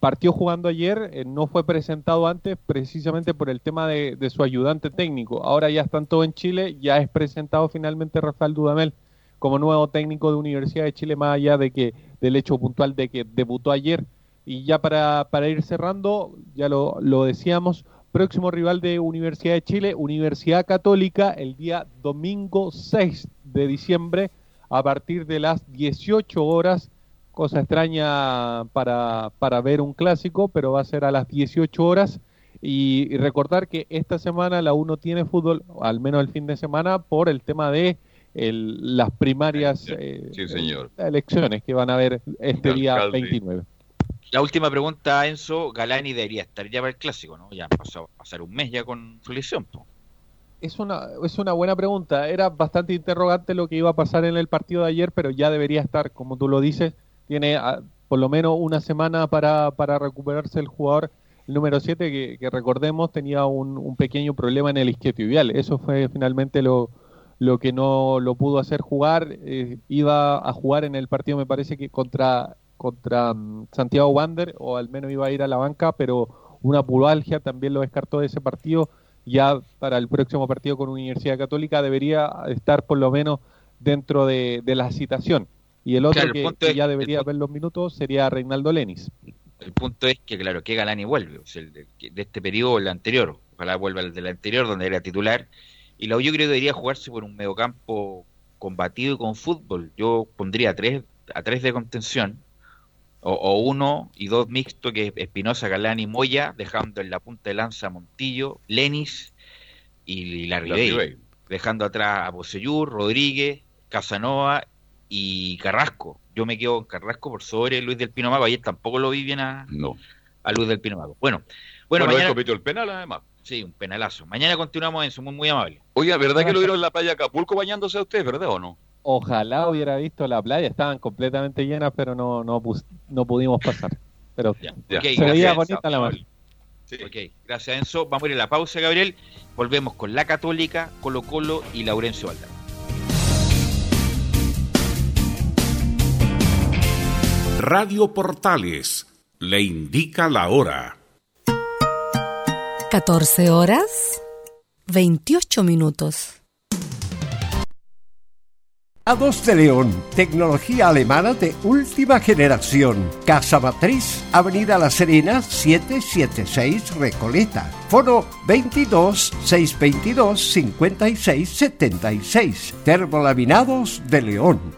partió jugando ayer, eh, no fue presentado antes precisamente por el tema de, su ayudante técnico. Ahora ya están todos en Chile, ya es presentado finalmente Rafael Dudamel como nuevo técnico de Universidad de Chile, más allá de que del hecho puntual de que debutó ayer. Y ya para, para ir cerrando, ya lo, lo decíamos, próximo rival de Universidad de Chile, Universidad Católica, el día domingo 6 de diciembre, a partir de las 18 horas. Cosa extraña para, para ver un clásico, pero va a ser a las 18 horas. Y, y recordar que esta semana la U no tiene fútbol, al menos el fin de semana, por el tema de el- las primarias eh, Sí, señor. las elecciones que van a haber este día Alcalde. 29. La última pregunta, Enzo, Galani debería estar ya para el clásico, ¿no? Ya pasado pasar un mes ya con su lesión. po. Es una, es una buena pregunta. Era bastante interrogante lo que iba a pasar en el partido de ayer, pero ya debería estar, como tú lo dices. Tiene ah, por lo menos una semana para, para recuperarse el jugador el número 7, que, recordemos tenía un, un pequeño problema en el isquiotibial. Eso fue finalmente lo, lo que no lo pudo hacer jugar. Eh, iba a jugar en el partido, me parece que contra, contra mm, Santiago Wander, o al menos iba a ir a la banca, pero una pubalgia también lo descartó de ese partido. Ya para el próximo partido con Universidad Católica debería estar por lo menos dentro de, de la citación. Y el otro Claro, el que, punto que es- ya el debería ver los minutos sería Reinaldo Lenis. El punto es que, claro, que Galani vuelve, o sea, el de, de este periodo o el anterior. Ojalá vuelva el del anterior, donde era titular. Y la U yo creo que debería jugarse por un mediocampo combatido y con fútbol. Yo pondría a tres, a tres de contención, o, o uno y dos mixtos, que es Espinosa, Galani, Moya, dejando en la punta de lanza a Montillo, Lenis y, y Larribey, dejando atrás a Bocellur, Rodríguez, Casanova y Carrasco. Yo me quedo con Carrasco por sobre Luis del Pino Mago. Ayer tampoco lo vi bien a, No. a Luis del Pino Mago. Bueno, Bueno, bueno, mañana, el penal además. sí, un penalazo. Mañana continuamos en su muy, muy amable. Oiga, ¿verdad que lo vieron en la playa Acapulco bañándose a usted, verdad o no? Ojalá hubiera visto la playa, estaban completamente llenas, pero no, no, pus- no pudimos pasar. Pero Ya. Ya. Ok, se gracias, veía Enzo. bonita la mar. Ok, gracias Enzo. Vamos a ir a la pausa, Gabriel. Volvemos con la Católica, Colo Colo y Laurencio Valdano. Radio Portales le indica la hora. 14 horas 28 minutos. A2 de León, tecnología alemana de última generación. Casa Matriz, Avenida La Serena, 776 Recoleta. Foro 22 622 56 76. Termolaminados de León.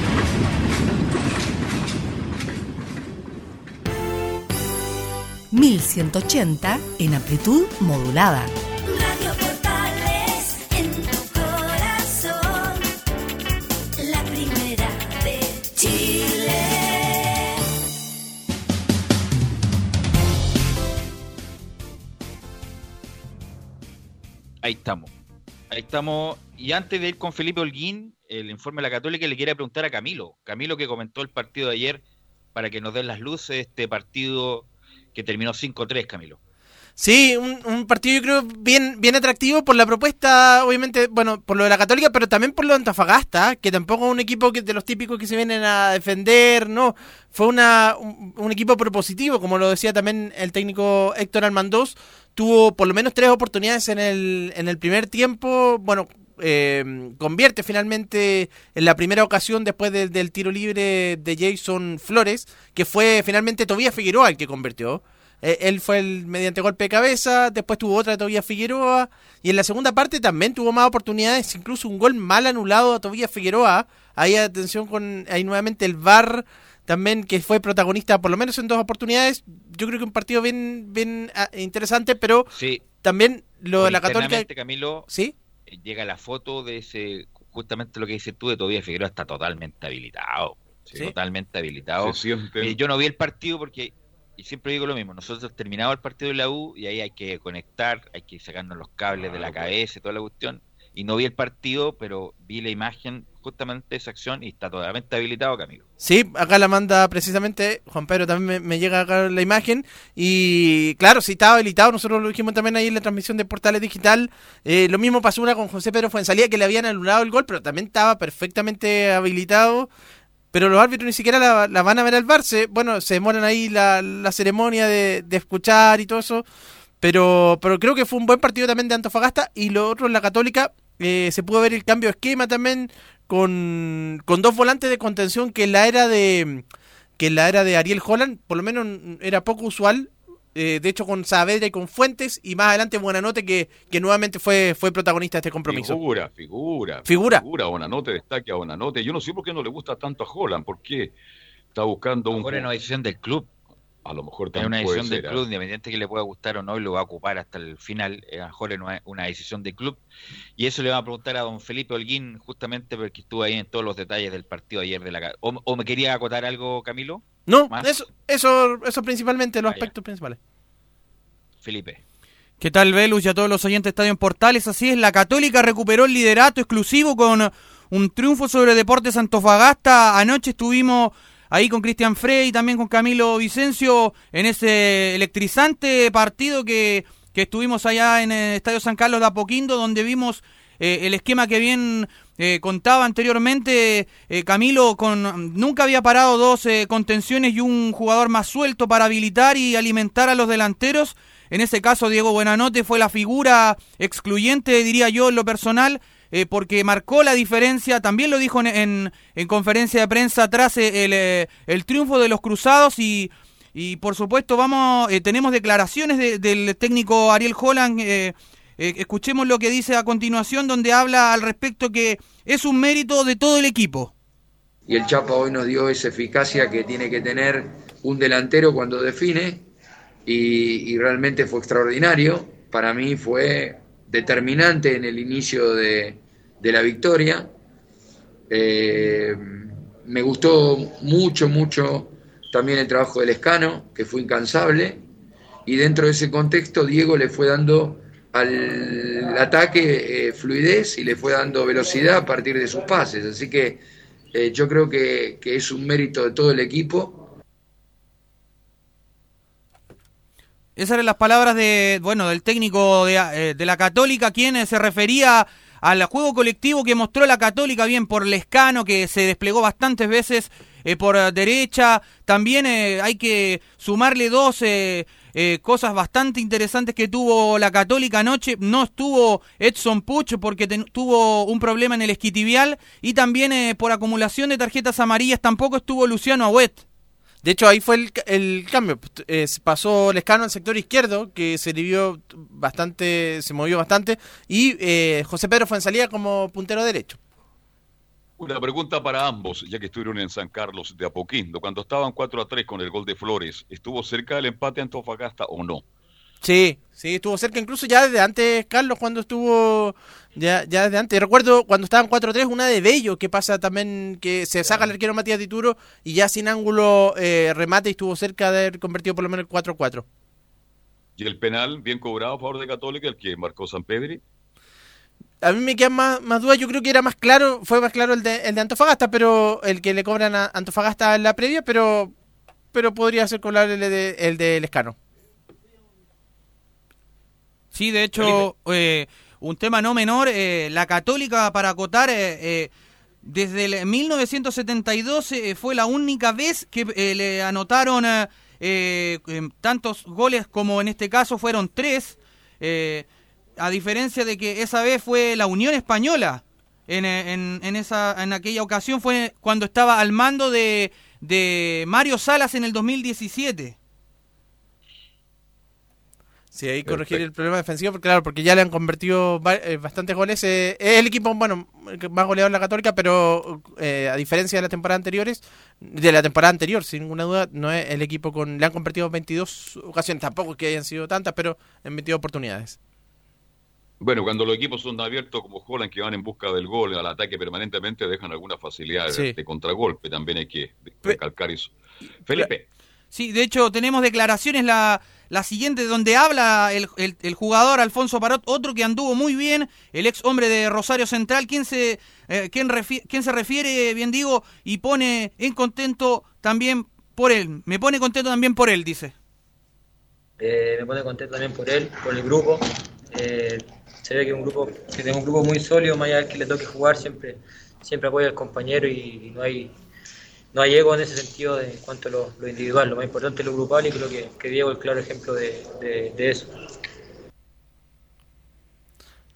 1180 en amplitud modulada. Radio Portales en tu corazón, la primera de Chile. Ahí estamos. Ahí estamos. Y antes de ir con Felipe Holguín, el informe de la Católica le quiere preguntar a Camilo. Camilo que comentó el partido de ayer para que nos den las luces este partido que terminó 5-3, Camilo. Sí, un, un partido yo creo bien, bien atractivo por la propuesta, obviamente, bueno, por lo de la Católica, pero también por lo de Antofagasta, que tampoco es un equipo que, de los típicos que se vienen a defender, no, fue una, un, equipo propositivo, como lo decía también el técnico Héctor Almandós, tuvo por lo menos tres oportunidades en el, en el primer tiempo, bueno, eh, convierte finalmente en la primera ocasión después del, del tiro libre de Jason Flores, que fue finalmente Tobías Figueroa el que convirtió. Eh, él fue el mediante golpe de cabeza, después tuvo otra de Tobías Figueroa, y en la segunda parte también tuvo más oportunidades, incluso un gol mal anulado a Tobías Figueroa. Ahí atención con ahí nuevamente el VAR también que fue protagonista por lo menos en dos oportunidades. Yo creo que un partido bien bien ah, interesante, pero Sí. también lo de la Católica Camilo, ¿Sí? Llega la foto de ese, justamente lo que dices tú de Tobías Figueroa está totalmente habilitado. Sí. Totalmente habilitado. Eh, yo no vi el partido porque, y siempre digo lo mismo, nosotros terminamos el partido de la U y ahí hay que conectar, hay que sacarnos los cables de la cabeza y toda la cuestión. Y no vi el partido, pero vi la imagen justamente esa acción y está totalmente habilitado, Camilo. Sí, acá la manda precisamente, Juan Pedro también me, llega acá la imagen. Y claro, sí estaba habilitado, nosotros lo dijimos también ahí en la transmisión de Portales Digital, Eh, lo mismo pasó una con José Pedro Fuensalía que le habían anulado el gol, pero también estaba perfectamente habilitado, pero los árbitros ni siquiera la, la van a ver al VAR, se- bueno, se demoran ahí la, la ceremonia de, de escuchar y todo eso, pero, pero creo que fue un buen partido también de Antofagasta. Y lo otro en la Católica, eh, se pudo ver el cambio de esquema también con, con dos volantes de contención que en la era de que en la era de Ariel Holland por lo menos era poco usual eh, de hecho con Saavedra y con Fuentes, y más adelante Buenanote, que, que nuevamente fue, fue protagonista de este compromiso. Figura, figura. Figura. Figura, Bonanote, destaque a Bonanote. Yo no sé por qué no le gusta tanto a Holland, porque está buscando un... Del club. A lo mejor Es también una puede decisión del club, independiente que le pueda gustar o no, y lo va a ocupar hasta el final. Eh, A lo mejor es una, una decisión del club. Y eso le va a preguntar a don Felipe Holguín, justamente porque estuvo ahí en todos los detalles del partido ayer de la ¿O, o me quería acotar algo, Camilo? No, ¿Más? eso, eso, eso principalmente, los Ah, ya. aspectos principales. Felipe. ¿Qué tal, Velus y a todos los oyentes de Estadio en Portales? Así es, la Católica recuperó el liderato exclusivo con un triunfo sobre Deportes Antofagasta. Anoche estuvimos ahí con Cristian Frey y también con Camilo Vicencio en ese electrizante partido que, que estuvimos allá en el Estadio San Carlos de Apoquindo, donde vimos eh, el esquema que bien eh, contaba anteriormente eh, Camilo, con nunca había parado dos eh, contenciones y un jugador más suelto para habilitar y alimentar a los delanteros. En ese caso, Diego Buenanote fue la figura excluyente, diría yo, en lo personal, eh, porque marcó la diferencia. También lo dijo en, en, en conferencia de prensa tras eh, el, eh, el triunfo de los Cruzados y, y por supuesto, vamos, tenemos declaraciones de- del técnico Ariel Holland. escuchemos lo que dice a continuación, donde habla al respecto que es un mérito de todo el equipo. y el Chapa hoy nos dio esa eficacia que tiene que tener un delantero cuando define y, y realmente fue extraordinario. Para mí fue determinante en el inicio de, de la victoria. Eh, me gustó mucho, mucho también el trabajo del Escano, que fue incansable. Y dentro de ese contexto, Diego le fue dando al ataque eh, fluidez y le fue dando velocidad a partir de sus pases. Así que eh, yo creo que, que es un mérito de todo el equipo. Esas eran las palabras de, bueno, del técnico de, eh, de la Católica, quien eh, se refería al juego colectivo que mostró la Católica, bien por Lescano, que se desplegó bastantes veces eh, por derecha. También eh, hay que sumarle dos eh, cosas bastante interesantes que tuvo la Católica anoche. No estuvo Edson Puch porque tuvo un problema en el esquitibial y también por acumulación de tarjetas amarillas tampoco estuvo Luciano Agüet. De hecho, ahí fue el, el cambio. Eh, pasó Lescano al sector izquierdo, que se dividió bastante, se movió bastante, y eh, José Pedro fue en salida como puntero derecho. Una pregunta para ambos, ya que estuvieron en San Carlos de Apoquindo. Cuando estaban 4 a 3 con el gol de Flores, ¿estuvo cerca del empate Antofagasta o no? Sí, sí, estuvo cerca incluso ya desde antes, Carlos, cuando estuvo, ya, ya desde antes. Recuerdo cuando estaban 4-3, una de Bello, que pasa también, que se saca el arquero Matías Dituro y ya sin ángulo eh, remate y estuvo cerca de haber convertido por lo menos el 4-4. Y el penal bien cobrado a favor de Católica, el que marcó San Pedri. A mí me quedan más, más dudas, yo creo que era más claro, fue más claro el de, el de Antofagasta, pero el que le cobran a Antofagasta en la previa, pero pero podría ser cobrable el de, el de Lescano. Sí, de hecho, eh, un tema no menor, eh, la Católica, para acotar, eh, eh, desde el 1972 eh, fue la única vez que le anotaron tantos goles como en este caso fueron tres, a diferencia de que esa vez fue la Unión Española. En, en, en esa, en aquella ocasión fue cuando estaba al mando de, de Mario Salas en el 2017. Sí, ahí corregir el problema defensivo, porque claro, porque ya le han convertido eh, bastantes goles. eh, es el equipo, bueno, más goleador de la Católica, pero eh, a diferencia de la temporada anteriores, de la temporada anterior, sin ninguna duda, no es el equipo con. Le han convertido 22 ocasiones, tampoco que hayan sido tantas, pero en 22 oportunidades. Bueno, cuando los equipos son abiertos como Holland, que van en busca del gol, al ataque permanentemente, dejan alguna facilidad de- Sí. de contragolpe. También hay que recalcar eso. Felipe. Sí, de hecho tenemos declaraciones la, la siguiente donde habla el, jugador Alfonso Parot, otro que anduvo muy bien, el ex hombre de Rosario Central, quien se, eh, quien se refiere, bien digo, y pone en contento también por él. Me pone contento también por él, dice. Eh, me pone contento también por él, por el grupo. Eh, se ve que un grupo que tenemos un grupo muy sólido, más allá que le toque jugar, siempre, siempre apoya al compañero y no hay no hay ego en ese sentido de, en cuanto a lo, lo individual. Lo más importante es lo grupal y creo que, que Diego es el claro ejemplo de, de- de eso.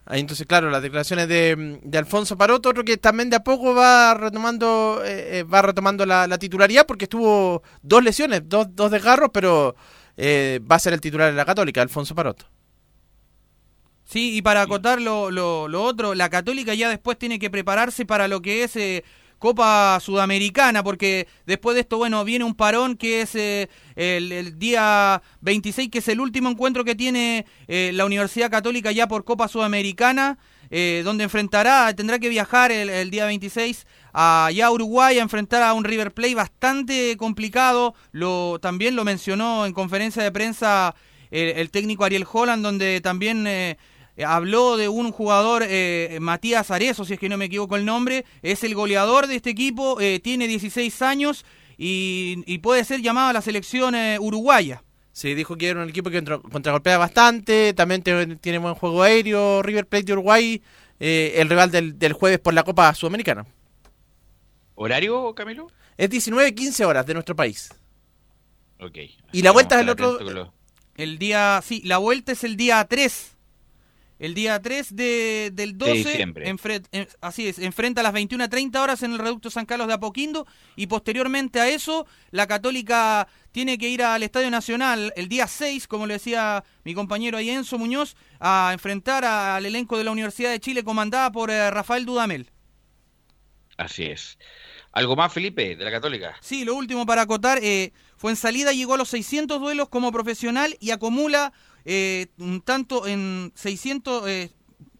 Ahí entonces, claro, las declaraciones de, de Alfonso Parot, otro que también de a poco va retomando eh, eh, va retomando la, la titularidad porque estuvo dos lesiones, dos, dos desgarros, pero eh, va a ser el titular de la Católica, Alfonso Parot. Sí, y para acotar lo, lo, lo otro, la Católica ya después tiene que prepararse para lo que es eh, Copa Sudamericana, porque después de esto, bueno, viene un parón que es eh, el, día 26, que es el último encuentro que tiene eh, la Universidad Católica ya por Copa Sudamericana, eh, donde enfrentará, tendrá que viajar el, el día 26 allá a Uruguay a enfrentar a un River Plate bastante complicado, lo, también lo mencionó en conferencia de prensa el, el técnico Ariel Holland, donde también... Eh, eh, habló de un jugador, eh, Matías Arezo, si es que no me equivoco el nombre, es el goleador de este equipo, eh, tiene 16 años y, y puede ser llamado a la selección eh, uruguaya. Sí, dijo que era un equipo que contra- contragolpea bastante, también te- tiene buen juego aéreo, River Plate de Uruguay, eh, el rival del, del jueves por la Copa Sudamericana. ¿Horario, Camilo? Es 19-15 horas de nuestro país. Ok. Y la vuelta es el otro... El día, sí, la vuelta es el día 3. El día 3 de, del 12, diciembre. enfre- en- así es, enfrenta a las 21.30 horas en el Reducto San Carlos de Apoquindo y posteriormente a eso la Católica tiene que ir al Estadio Nacional el día 6, como le decía mi compañero ahí Enzo Muñoz, a enfrentar al elenco de la Universidad de Chile comandada por eh, Rafael Dudamel. Así es. ¿Algo más, Felipe, de la Católica? Sí, lo último para acotar, eh, fue en salida, llegó a los 600 duelos como profesional y acumula eh, un tanto en 600, eh,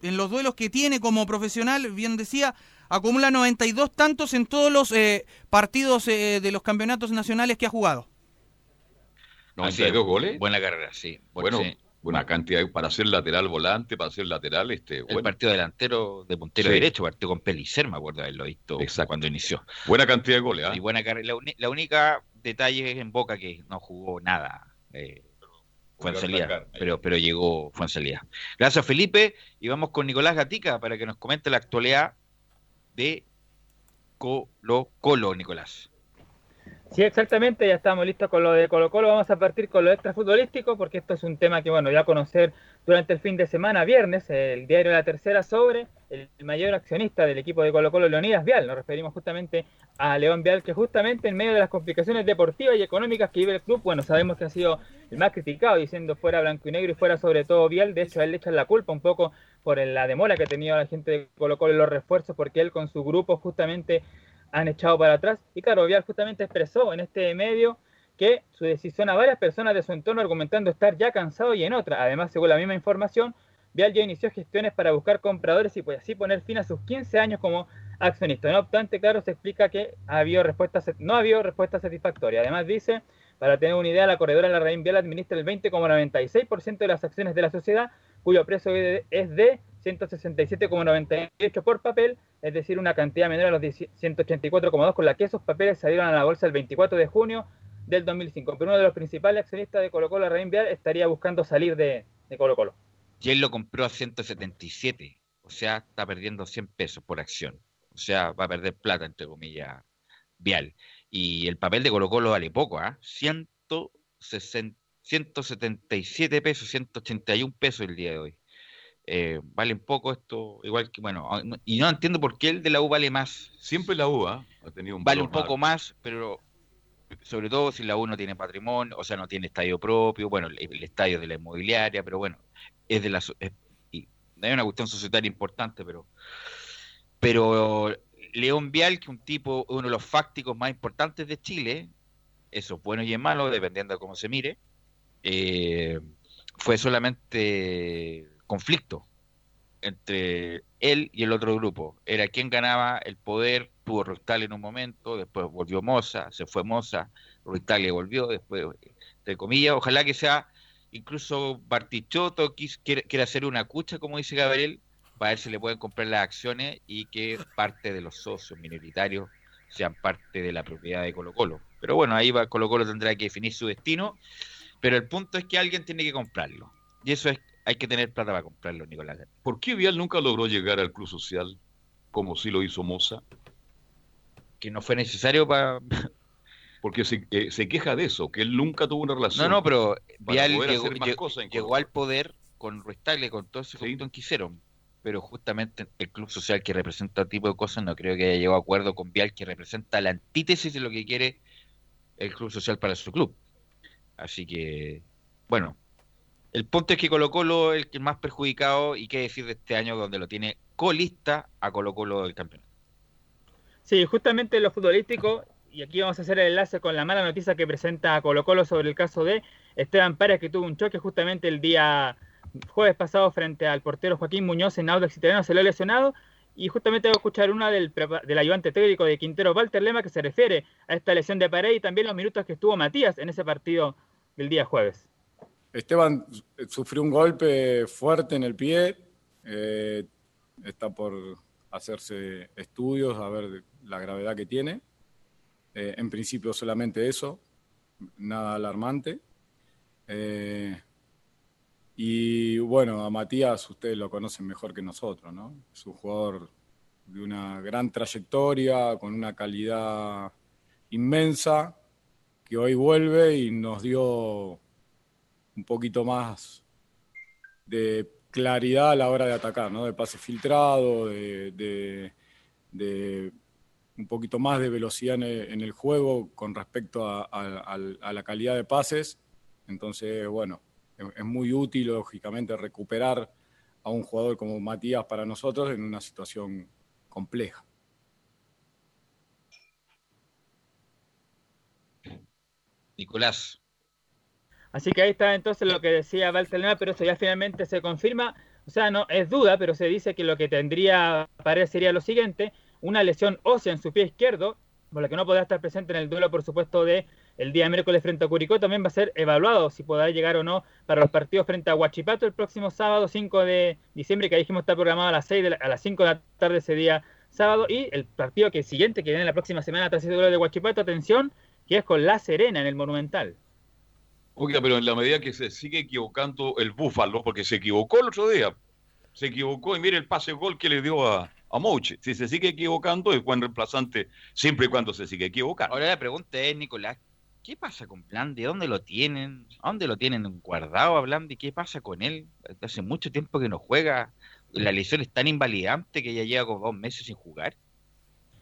en los duelos que tiene como profesional, bien decía, acumula 92 tantos en todos los eh, partidos eh, de los campeonatos nacionales que ha jugado. Así 92 es. goles. Buena carrera, sí. Bueno, sí. una cantidad para ser lateral volante, para ser lateral, este, El bueno, partido delantero de puntero Sí. derecho, partió con Pelicer, me acuerdo de haberlo visto cuando inició. buena cantidad de goles. ¿ah? Y buena carrera. La única detalle es en Boca que no jugó nada. Eh, fue en Volvió a salida, atacar, ahí. pero, pero llegó, fue en salida. Gracias, Felipe. Y vamos con Nicolás Gatica para que nos comente la actualidad de Colo Colo, Nicolás. Sí, exactamente, ya estamos listos con lo de Colo Colo, vamos a partir con lo extrafutbolístico porque esto es un tema que, bueno, ya conocer durante el fin de semana, viernes, el diario La Tercera sobre el mayor accionista del equipo de Colo Colo, Leonidas Vial, nos referimos justamente a León Vial, que justamente en medio de las complicaciones deportivas y económicas que vive el club, bueno, sabemos que ha sido el más criticado, diciendo fuera blanco y negro y fuera sobre todo Vial, de hecho a él le echan la culpa un poco por la demora que ha tenido la gente de Colo Colo en los refuerzos, porque él con su grupo justamente han echado para atrás. Y claro, Vial justamente expresó en este medio que su decisión a varias personas de su entorno argumentando estar ya cansado y en otra. Además, según la misma información, Vial ya inició gestiones para buscar compradores y pues así poner fin a sus 15 años como accionista. No obstante, claro, se explica que no ha habido respuesta satisfactoria. Además dice, para tener una idea, la corredora Larraín Vial administra el 20,96% de las acciones de la sociedad, cuyo precio es de 167,98 por papel, es decir, una cantidad menor a los 184,2 con la que esos papeles salieron a la bolsa el 24 de junio del 2005. Pero uno de los principales accionistas de Colo Colo, Larraín Vial, estaría buscando salir de, de Colo Colo. Y él lo compró a 177, o sea, está perdiendo 100 pesos por acción. O sea, va a perder plata, entre comillas, Vial. Y el papel de Colo Colo vale poco, ¿ah? 160 177 pesos, 181 pesos el día de hoy. Eh, valen poco esto, igual que, bueno, ah, y no entiendo por qué el de la U vale más. Siempre la U ¿ah? ha tenido un Vale un poco más, pero sobre todo si la U no tiene patrimonio, o sea, no tiene estadio propio, bueno, el, el estadio de la inmobiliaria, pero bueno, es de la es- y hay una cuestión societaria importante, pero pero León Vial, que es un tipo, uno de los fácticos más importantes de Chile, eso es bueno y es malo, dependiendo de cómo se mire, eh, fue solamente conflicto entre él y el otro grupo. Era quien ganaba el poder, tuvo Ruiz en un momento, después volvió Moza, se fue Moza, Ruiz volvió, después, entre comillas, ojalá que sea incluso Bartichotto quiere hacer una cucha, como dice Gabriel, para ver si le pueden comprar las acciones y que parte de los socios minoritarios sean parte de la propiedad de Colo Colo. Pero bueno, ahí va Colo Colo tendrá que definir su destino, pero el punto es que alguien tiene que comprarlo. Y eso es, hay que tener plata para comprarlo, Nicolás. ¿Por qué Vial nunca logró llegar al Club Social como sí lo hizo Moza? Que no fue necesario para... Porque se, eh, se queja de eso, que él nunca tuvo una relación. No, no, pero Vial llegó, llegó- al poder con Ruiz Tagle, con todo ese conjunto que hicieron. Pero justamente el club social que representa este tipo de cosas no creo que haya llegado a acuerdo con Vial, que representa la antítesis de lo que quiere el club social para su club. Así que, bueno, el punto es que Colo Colo es el más perjudicado y qué decir de este año donde lo tiene colista a Colo Colo del campeonato. Sí, justamente lo futbolístico, y aquí vamos a hacer el enlace con la mala noticia que presenta Colo Colo sobre el caso de Esteban Párez, que tuvo un choque justamente el día jueves pasado frente al portero Joaquín Muñoz en Audax Italiano, se lo ha lesionado. Y justamente voy a escuchar una del, del ayudante técnico de Quintero, Walter Lema, que se refiere a esta lesión de Pared y también los minutos que estuvo Matías en ese partido del día jueves. Esteban sufrió un golpe fuerte en el pie, eh, está por hacerse estudios a ver la gravedad que tiene. Eh, en principio solamente eso, nada alarmante. Eh, y bueno, a Matías ustedes lo conocen mejor que nosotros, ¿no? Es un jugador de una gran trayectoria, con una calidad inmensa, que hoy vuelve y nos dio un poquito más de claridad a la hora de atacar, ¿no? De pase filtrado, de, de- un poquito más de velocidad en el, juego con respecto a, a- la calidad de pases. Entonces, bueno, es muy útil, lógicamente, recuperar a un jugador como Matías para nosotros en una situación compleja. Nicolás. Así que ahí está entonces lo que decía Walter Lema, pero eso ya finalmente se confirma. O sea, no es duda, pero se dice que lo que tendría Paredes sería lo siguiente: una lesión ósea en su pie izquierdo, por lo que no podrá estar presente en el duelo, por supuesto, de el día miércoles frente a Curicó. También va a ser evaluado si podrá llegar o no para los partidos frente a Huachipato el próximo sábado 5 de diciembre, que dijimos está programado a las 6 de la- a las 5 de la tarde ese día sábado. Y el partido que siguiente, que viene la próxima semana tras ese duelo de Huachipato, atención, que es con La Serena en el Monumental. Oiga, pero en la medida que se sigue equivocando el Búfalo, porque se equivocó el otro día, se equivocó y mire el pase gol que le dio a, a Mouche. Si se sigue equivocando, es buen reemplazante siempre y cuando se sigue equivocando. Ahora la pregunta es, Nicolás, ¿qué pasa con Blandi? ¿Dónde lo tienen? ¿A dónde lo tienen guardado a Blandi? ¿Qué pasa con él? Hace mucho tiempo que no juega. La lesión es tan invalidante que ya lleva como dos meses sin jugar.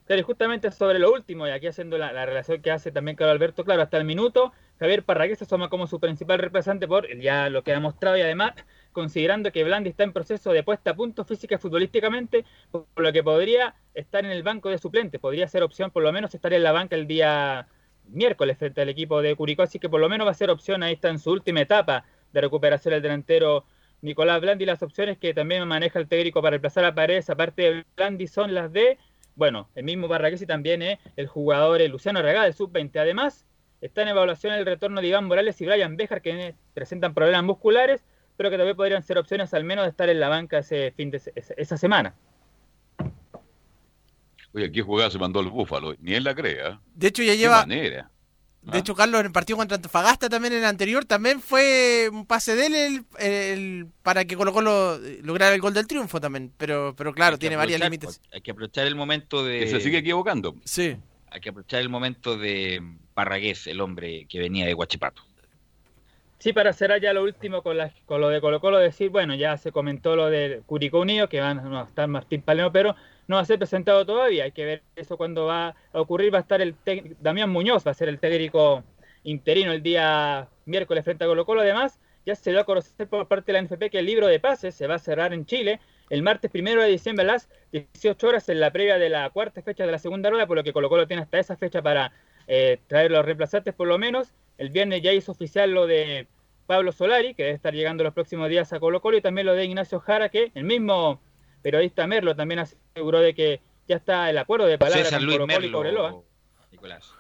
Claro, y justamente sobre lo último, y aquí haciendo la, la relación que hace también Carlos Alberto, claro, hasta el minuto, Javier Parragués se asoma como su principal representante por ya lo que ha mostrado y además considerando que Blandi está en proceso de puesta a punto física y futbolísticamente, por lo que podría estar en el banco de suplentes, podría ser opción, por lo menos estar en la banca el día miércoles frente al equipo de Curicó, así que por lo menos va a ser opción, ahí está en su última etapa de recuperación el delantero Nicolás Blandi, las opciones que también maneja el técnico para reemplazar a Paredes, aparte de Blandi, son las de bueno, el mismo Barraqués y también eh, el jugador eh, Luciano Regá del sub-20. Además, está en evaluación el retorno de Iván Morales y Brian Bejar, que presentan problemas musculares, pero que también podrían ser opciones al menos de estar en la banca ese fin de esa semana. Oye, aquí jugada se mandó el Búfalo, ni él la crea. De hecho, ya lleva. De hecho, Carlos, en el partido contra Antofagasta también en el anterior, también fue un pase de él el- el- para que Colo Colo eh, lograra el gol del triunfo también. Pero, pero claro, tiene varios límites. Hay que aprovechar el momento de... Que se sigue equivocando. Sí. Hay que aprovechar el momento de Parragués, el hombre que venía de Guachipato. Sí, para cerrar ya lo último con, la- con lo de Colo Colo, decir, bueno, ya se comentó lo de Curicó Unido, que van a estar Martín Palermo, pero no va a ser presentado todavía. Hay que ver eso cuando va a ocurrir. Va a estar el tec- Damián Muñoz, va a ser el técnico interino el día miércoles frente a Colo Colo. Además, ya se dio a conocer por parte de la NFP que el libro de pases se va a cerrar en Chile el martes primero de diciembre a las 18 horas en la previa de la cuarta fecha de la segunda rueda, por lo que Colo Colo tiene hasta esa fecha para eh, traer los reemplazantes por lo menos. El viernes ya hizo oficial lo de Pablo Solari, que debe estar llegando los próximos días a Colo Colo, y también lo de Ignacio Jara, que el mismo periodista Merlo también aseguró de que ya está el acuerdo de palabra César con Luis Colo Colo y Merlo, Cobreloa. Nicolás.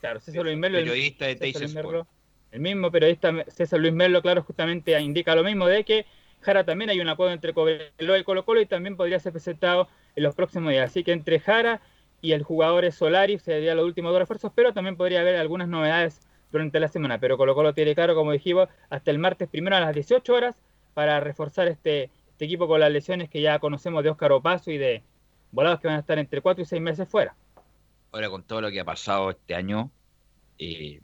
Claro, César Luis Merlo. el- Periodista de César Luis. Merlo, El mismo periodista César Luis Merlo, claro, justamente indica lo mismo de que Jara también hay un acuerdo entre Cobreloa y Colo Colo y también podría ser presentado en los próximos días. Así que entre Jara y el jugador es Solari serían los últimos dos refuerzos, pero también podría haber algunas novedades durante la semana. Pero Colo Colo tiene claro, como dijimos, hasta el martes primero a las 18 horas para reforzar este, este equipo con las lesiones que ya conocemos de Óscar Opaso y de volados que van a estar entre 4 y 6 meses fuera. Ahora con todo lo que ha pasado este año, eh,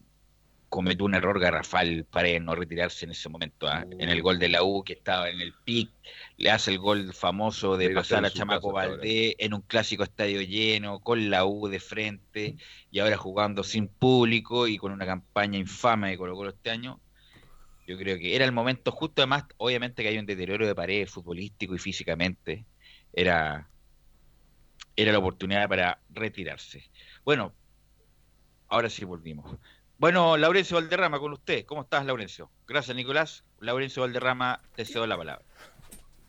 cometió un error garrafal para no retirarse en ese momento. ¿ah? En el gol de la U, que estaba en el pic, le hace el gol famoso de pasar a Chamaco. Valdés en un clásico estadio lleno, con la U de frente, y ahora jugando sin público y con una campaña infame de Colo Colo este año. Yo creo que era el momento justo, además, obviamente que hay un deterioro de pared futbolístico y físicamente. Era, era la oportunidad para retirarse. Bueno, ahora sí volvimos. Bueno, Laurencio Valderrama, con usted. ¿Cómo estás, Laurencio? Gracias, Nicolás. Laurencio Valderrama, te cedo la palabra.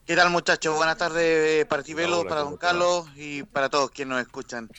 ¿Qué tal muchachos? Buenas tardes eh, para ti, Velo, Hola, para ¿cómo Don? Carlos y para todos quienes nos escuchan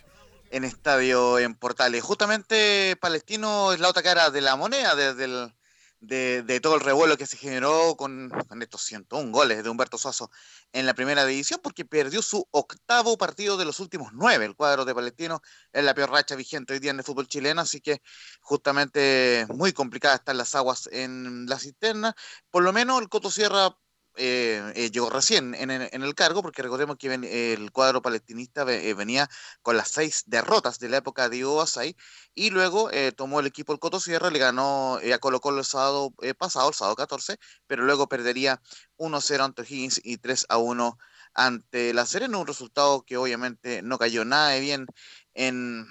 en Estadio en Portales. Justamente Palestino es la otra cara de la moneda desde el- de, de todo el revuelo que se generó con, con estos 101 goles de Humberto Suazo en la primera división porque perdió su octavo partido de los últimos nueve. El cuadro de Palestino es la peor racha vigente hoy día en el fútbol chileno, así que justamente muy complicada están las aguas en la cisterna. Por lo menos el Coto Sierra eh, eh, llegó recién en, el- en el cargo, porque recordemos que ven- el cuadro palestinista ve- eh, venía con las seis derrotas de la época de Basay, y luego eh, tomó el equipo el Coto Sierra, le ganó a Colo Colo el sábado pasado, el sábado 14, pero luego perdería 1-0 ante Higgins y 3-1 ante La Serena, un resultado que obviamente no cayó nada de bien en,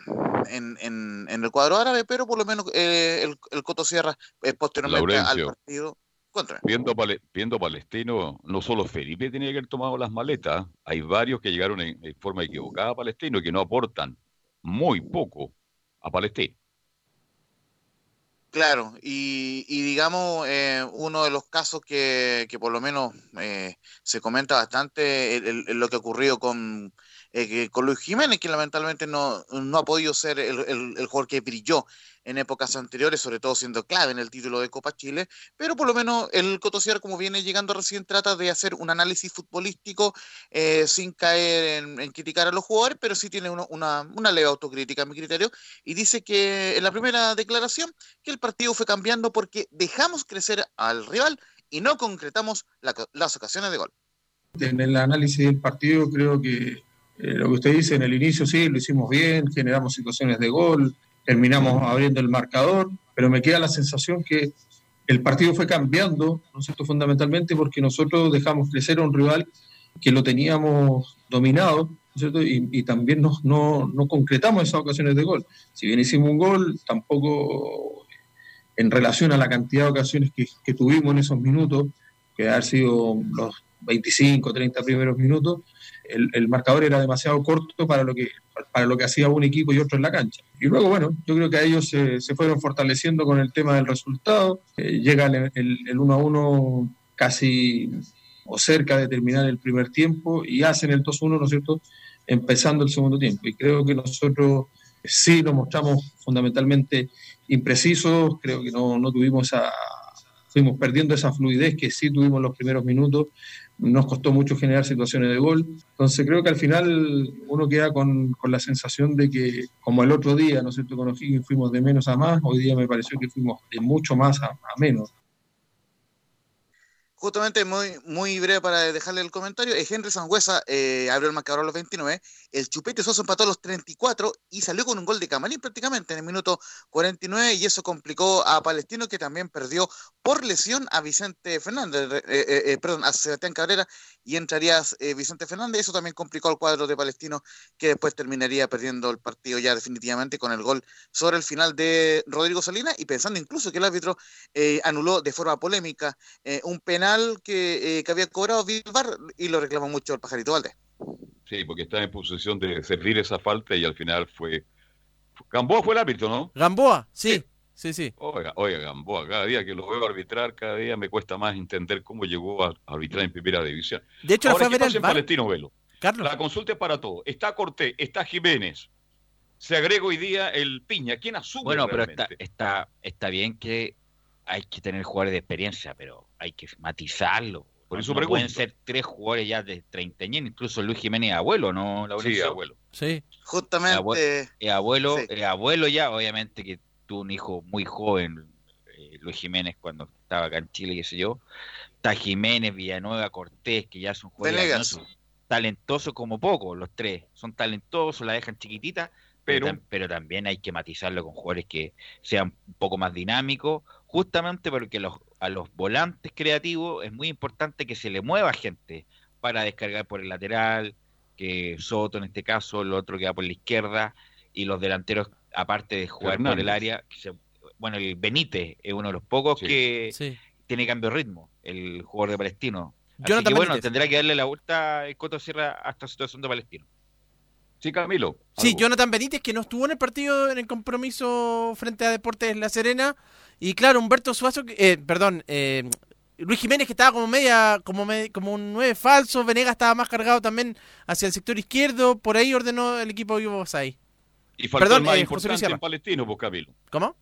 en, en- en el cuadro árabe, pero por lo menos eh, el, el Coto Sierra eh, posteriormente al partido. Cuéntame. Viendo, viendo Palestino, no solo Felipe tenía que haber tomado las maletas, hay varios que llegaron en, en forma equivocada a Palestino y que no aportan muy poco a Palestino. Claro, y, y digamos, eh, uno de los casos que, que por lo menos eh, se comenta bastante es el- el- lo que ha ocurrido con, eh, con Luis Jiménez, que lamentablemente no, no ha podido ser el, el- el jugador que brilló en épocas anteriores, sobre todo siendo clave en el título de Copa Chile, pero por lo menos el Cotosier, como viene llegando recién, trata de hacer un análisis futbolístico eh, sin caer en, en criticar a los jugadores, pero sí tiene uno- una, una leve autocrítica a mi criterio, y dice que en la primera declaración que el partido fue cambiando porque dejamos crecer al rival y no concretamos la- las ocasiones de gol. En el análisis del partido creo que eh, lo que usted dice en el inicio sí, lo hicimos bien, generamos situaciones de gol, terminamos abriendo el marcador, pero me queda la sensación que el partido fue cambiando, ¿no cierto? fundamentalmente porque nosotros dejamos crecer a un rival que lo teníamos dominado, ¿no es cierto? Y, también nos- no, no concretamos esas ocasiones de gol. Si bien hicimos un gol, tampoco en relación a la cantidad de ocasiones que, que tuvimos en esos minutos, que haber sido los 25, 30 primeros minutos, el, marcador era demasiado corto para lo que para lo que hacía un equipo y otro en la cancha. Y luego, bueno, yo creo que a ellos se, fueron fortaleciendo con el tema del resultado. Eh, llega el, el, el 1 a 1 casi o cerca de terminar el primer tiempo y hacen el 2 1, ¿no es cierto?, empezando el segundo tiempo. Y creo que nosotros sí nos mostramos fundamentalmente imprecisos, creo que no, no tuvimos esa, fuimos perdiendo esa fluidez que sí tuvimos los primeros minutos, nos costó mucho generar situaciones de gol, entonces creo que al final uno queda con, con la sensación de que como el otro día, ¿no es cierto?, con O'Higgins fuimos de menos a más, hoy día me pareció que fuimos de mucho más a, a menos. Justamente muy, muy breve para dejarle el comentario, Henry Sangüesa eh, abrió el marcador a los 29, el Chupete Soso empató a los 34 y salió con un gol de Camarín prácticamente en el minuto 49 y eso complicó a Palestino que también perdió por lesión a Vicente Fernández, eh, eh, eh, perdón, a Sebastián Cabrera y entraría eh, Vicente Fernández, eso también complicó al cuadro de Palestino que después terminaría perdiendo el partido ya definitivamente con el gol sobre el final de Rodrigo Salinas y pensando incluso que el árbitro eh, anuló de forma polémica eh, un penal que, eh, que había cobrado Vilbar y lo reclamó mucho el pajarito Valdés. Sí, porque está en posición de servir esa falta y al final fue... Gamboa fue el árbitro, ¿no? Gamboa, sí, sí, sí. Oiga, oiga, Gamboa, cada día que lo veo arbitrar, cada día me cuesta más entender cómo llegó a arbitrar en primera división. De hecho, Ahora, fue a ¿qué ver pasa al en VAR. Palestino, Velo? Carlos. La consulta es para todos. Está Cortés, está Jiménez. Se agrega hoy día el Piña. ¿Quién asume Bueno, pero está, está, está bien que hay que tener jugadores de experiencia, pero hay que matizarlo. Por No- eso no pueden ser tres jugadores ya de 30 años, incluso Luis Jiménez es abuelo, ¿no? Laurencio? Sí, abuelo. Sí. Justamente. Abue- es abuelo, es abuelo ya, obviamente que tuvo un hijo muy joven, eh, Luis Jiménez, cuando estaba acá en Chile, qué sé yo. Está Jiménez, Villanueva, Cortés, que ya son jugadores talentosos como poco, los tres. Son talentosos, la dejan chiquitita, Pero- tam- pero también hay que matizarlo con jugadores que sean un poco más dinámicos, justamente porque los, a los volantes creativos es muy importante que se le mueva gente para descargar por el lateral, que Soto en este caso, el otro que va por la izquierda, y los delanteros, aparte de jugar por el área, que se- bueno, el Benítez es uno de los pocos Sí. que Sí. tiene cambio de ritmo, el jugador de Palestino. Así Jonathan que bueno, Benítez. tendrá que darle la vuelta el Coto Sierra a esta situación de Palestino. Sí, Camilo. Sí. Jonathan Benítez, que no estuvo en el partido en el compromiso frente a Deportes La Serena. Y claro, Humberto Suazo, que- eh, perdón, eh, Luis Jiménez, que estaba como media, como, me- como un nueve falso. Venegas estaba más cargado también hacia el sector izquierdo. Por ahí ordenó el equipo Vivo ahí. Y faltó Perdón, el más eh, importante en Palestino, pues Camilo. ¿Cómo?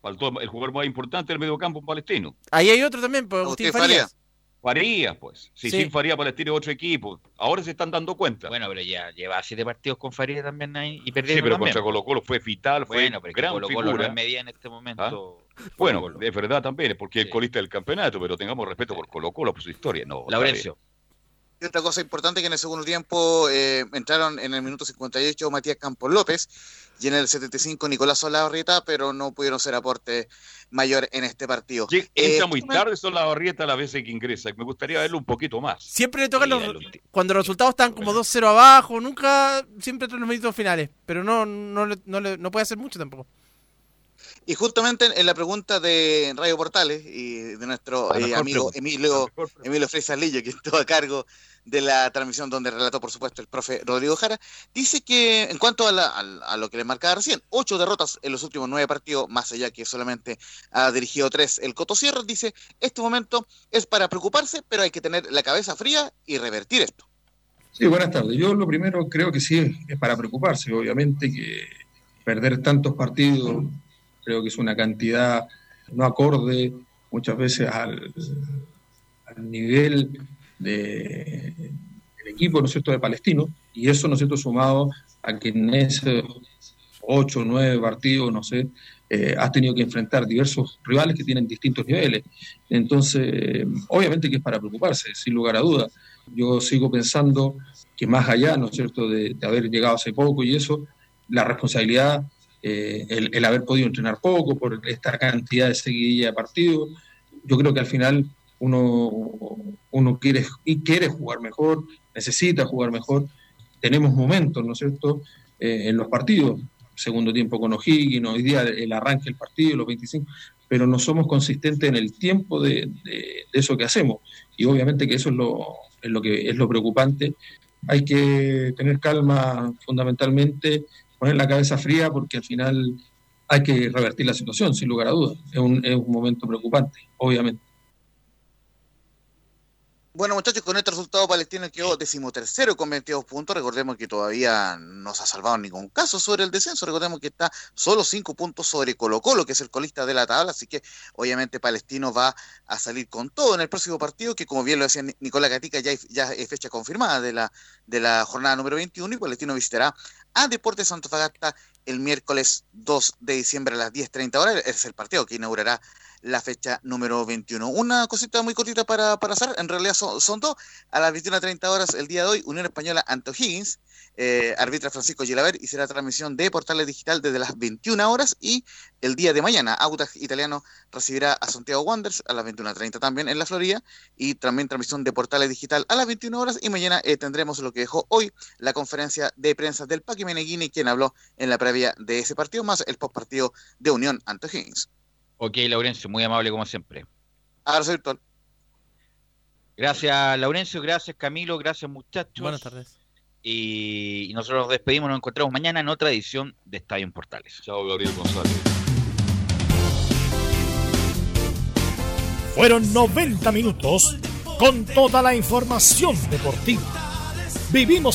Faltó el jugador más importante del mediocampo en Palestino. Ahí hay otro también, pues, Agustín, Agustín Farías. Farías. Farías, pues. Si Sí. sin Farías Palestino es otro equipo. Ahora se están dando cuenta. Bueno, pero ya lleva siete partidos con Faría también ahí y sí, perdieron pero también. contra Colo Colo fue vital, fue Bueno, pero gran Colo Colo no figura. es media en este momento. Bueno, Colo-Colo. es verdad también, porque es Sí. colista del campeonato, pero tengamos respeto por Colo Colo, por su historia. No, Laurencio. Y otra cosa importante que en el segundo tiempo eh, entraron en el minuto 58 Matías Campos López y en el 75 Nicolás Solabarrieta, pero no pudieron ser aporte mayor en este partido. Lleg- Entra Eh, muy tarde son la barrieta las veces que ingresa. Me gustaría verlo un poquito más. Siempre le tocan Sí, los, cuando los resultados están como 2-0 abajo, nunca, siempre entre los minutos finales. Pero no, no, le- no, le- no puede hacer mucho tampoco. Y justamente en la pregunta de Radio Portales y de nuestro eh, amigo pregunta. Emilio. Emilio Freisa Lillo, que estuvo a cargo de la transmisión donde relató, por supuesto, el profe Rodrigo Jara, dice que en cuanto a, la- al- a lo que le marcaba recién, ocho derrotas en los últimos nueve partidos, más allá que solamente ha dirigido tres el Coto Sierra, dice, este momento es para preocuparse, pero hay que tener la cabeza fría y revertir esto. Sí, buenas tardes. Yo lo primero creo que sí es, para preocuparse, obviamente, que perder tantos partidos creo que es una cantidad no acorde muchas veces al nivel de, del equipo, ¿no es cierto?, de Palestino, y eso, ¿no es cierto?, sumado a que en esos ocho o nueve partidos, no sé, eh, has tenido que enfrentar diversos rivales que tienen distintos niveles. Entonces, obviamente que es para preocuparse, sin lugar a dudas. Yo sigo pensando que más allá, ¿no es cierto?, de, de haber llegado hace poco y eso, la responsabilidad, eh, el, el haber podido entrenar poco por esta cantidad de seguidilla de partidos, yo creo que al final uno, uno quiere, y quiere jugar mejor, necesita jugar mejor, tenemos momentos, ¿no es cierto?, eh, en los partidos, segundo tiempo con O'Higgins, hoy día el arranque del partido, los 25, pero no somos consistentes en el tiempo de, de- eso que hacemos. Y obviamente que eso es lo, es lo que es lo preocupante. Hay que tener calma fundamentalmente, poner la cabeza fría porque al final hay que revertir la situación, sin lugar a dudas. Es un, es un momento preocupante, obviamente. Bueno, muchachos, con este resultado Palestino quedó decimotercero con 22 puntos. Recordemos que todavía no se ha salvado ningún caso sobre el descenso. Recordemos que está solo 5 puntos sobre Colo Colo, que es el colista de la tabla. Así que obviamente Palestino va a salir con todo en el próximo partido, que como bien lo decía Ni- Nicolás Gatica, ya, es fecha confirmada de la, de la jornada número 21 y Palestino visitará a Deportes Santofagasta el miércoles 2 de diciembre a las 10.30 horas. Es el partido que inaugurará la fecha número 21. Una cosita muy cortita para, para hacer, en realidad son, dos. A las 21.30 horas el día de hoy, Unión Española ante O'Higgins, eh, arbitra Francisco Gilaver y será transmisión de Portales Digital desde las 21 horas y el día de mañana Audax Italiano recibirá a Santiago Wanderers a las 21.30 también en la Florida y también transmisión de Portales Digital a las 21 horas y mañana eh, tendremos lo que dejó hoy la conferencia de prensa del Paqui Meneghini quien habló en la previa de ese partido más el postpartido de Unión ante O'Higgins. Ok, Laurencio, muy amable como siempre. Abrazo virtual. Gracias, Laurencio, gracias, Camilo, gracias, muchachos. Buenas tardes. Y, y nosotros nos despedimos, nos encontramos mañana en otra edición de Estadio en Portales. Chao, Gabriel González. Fueron 90 minutos con toda la información deportiva. Vivimos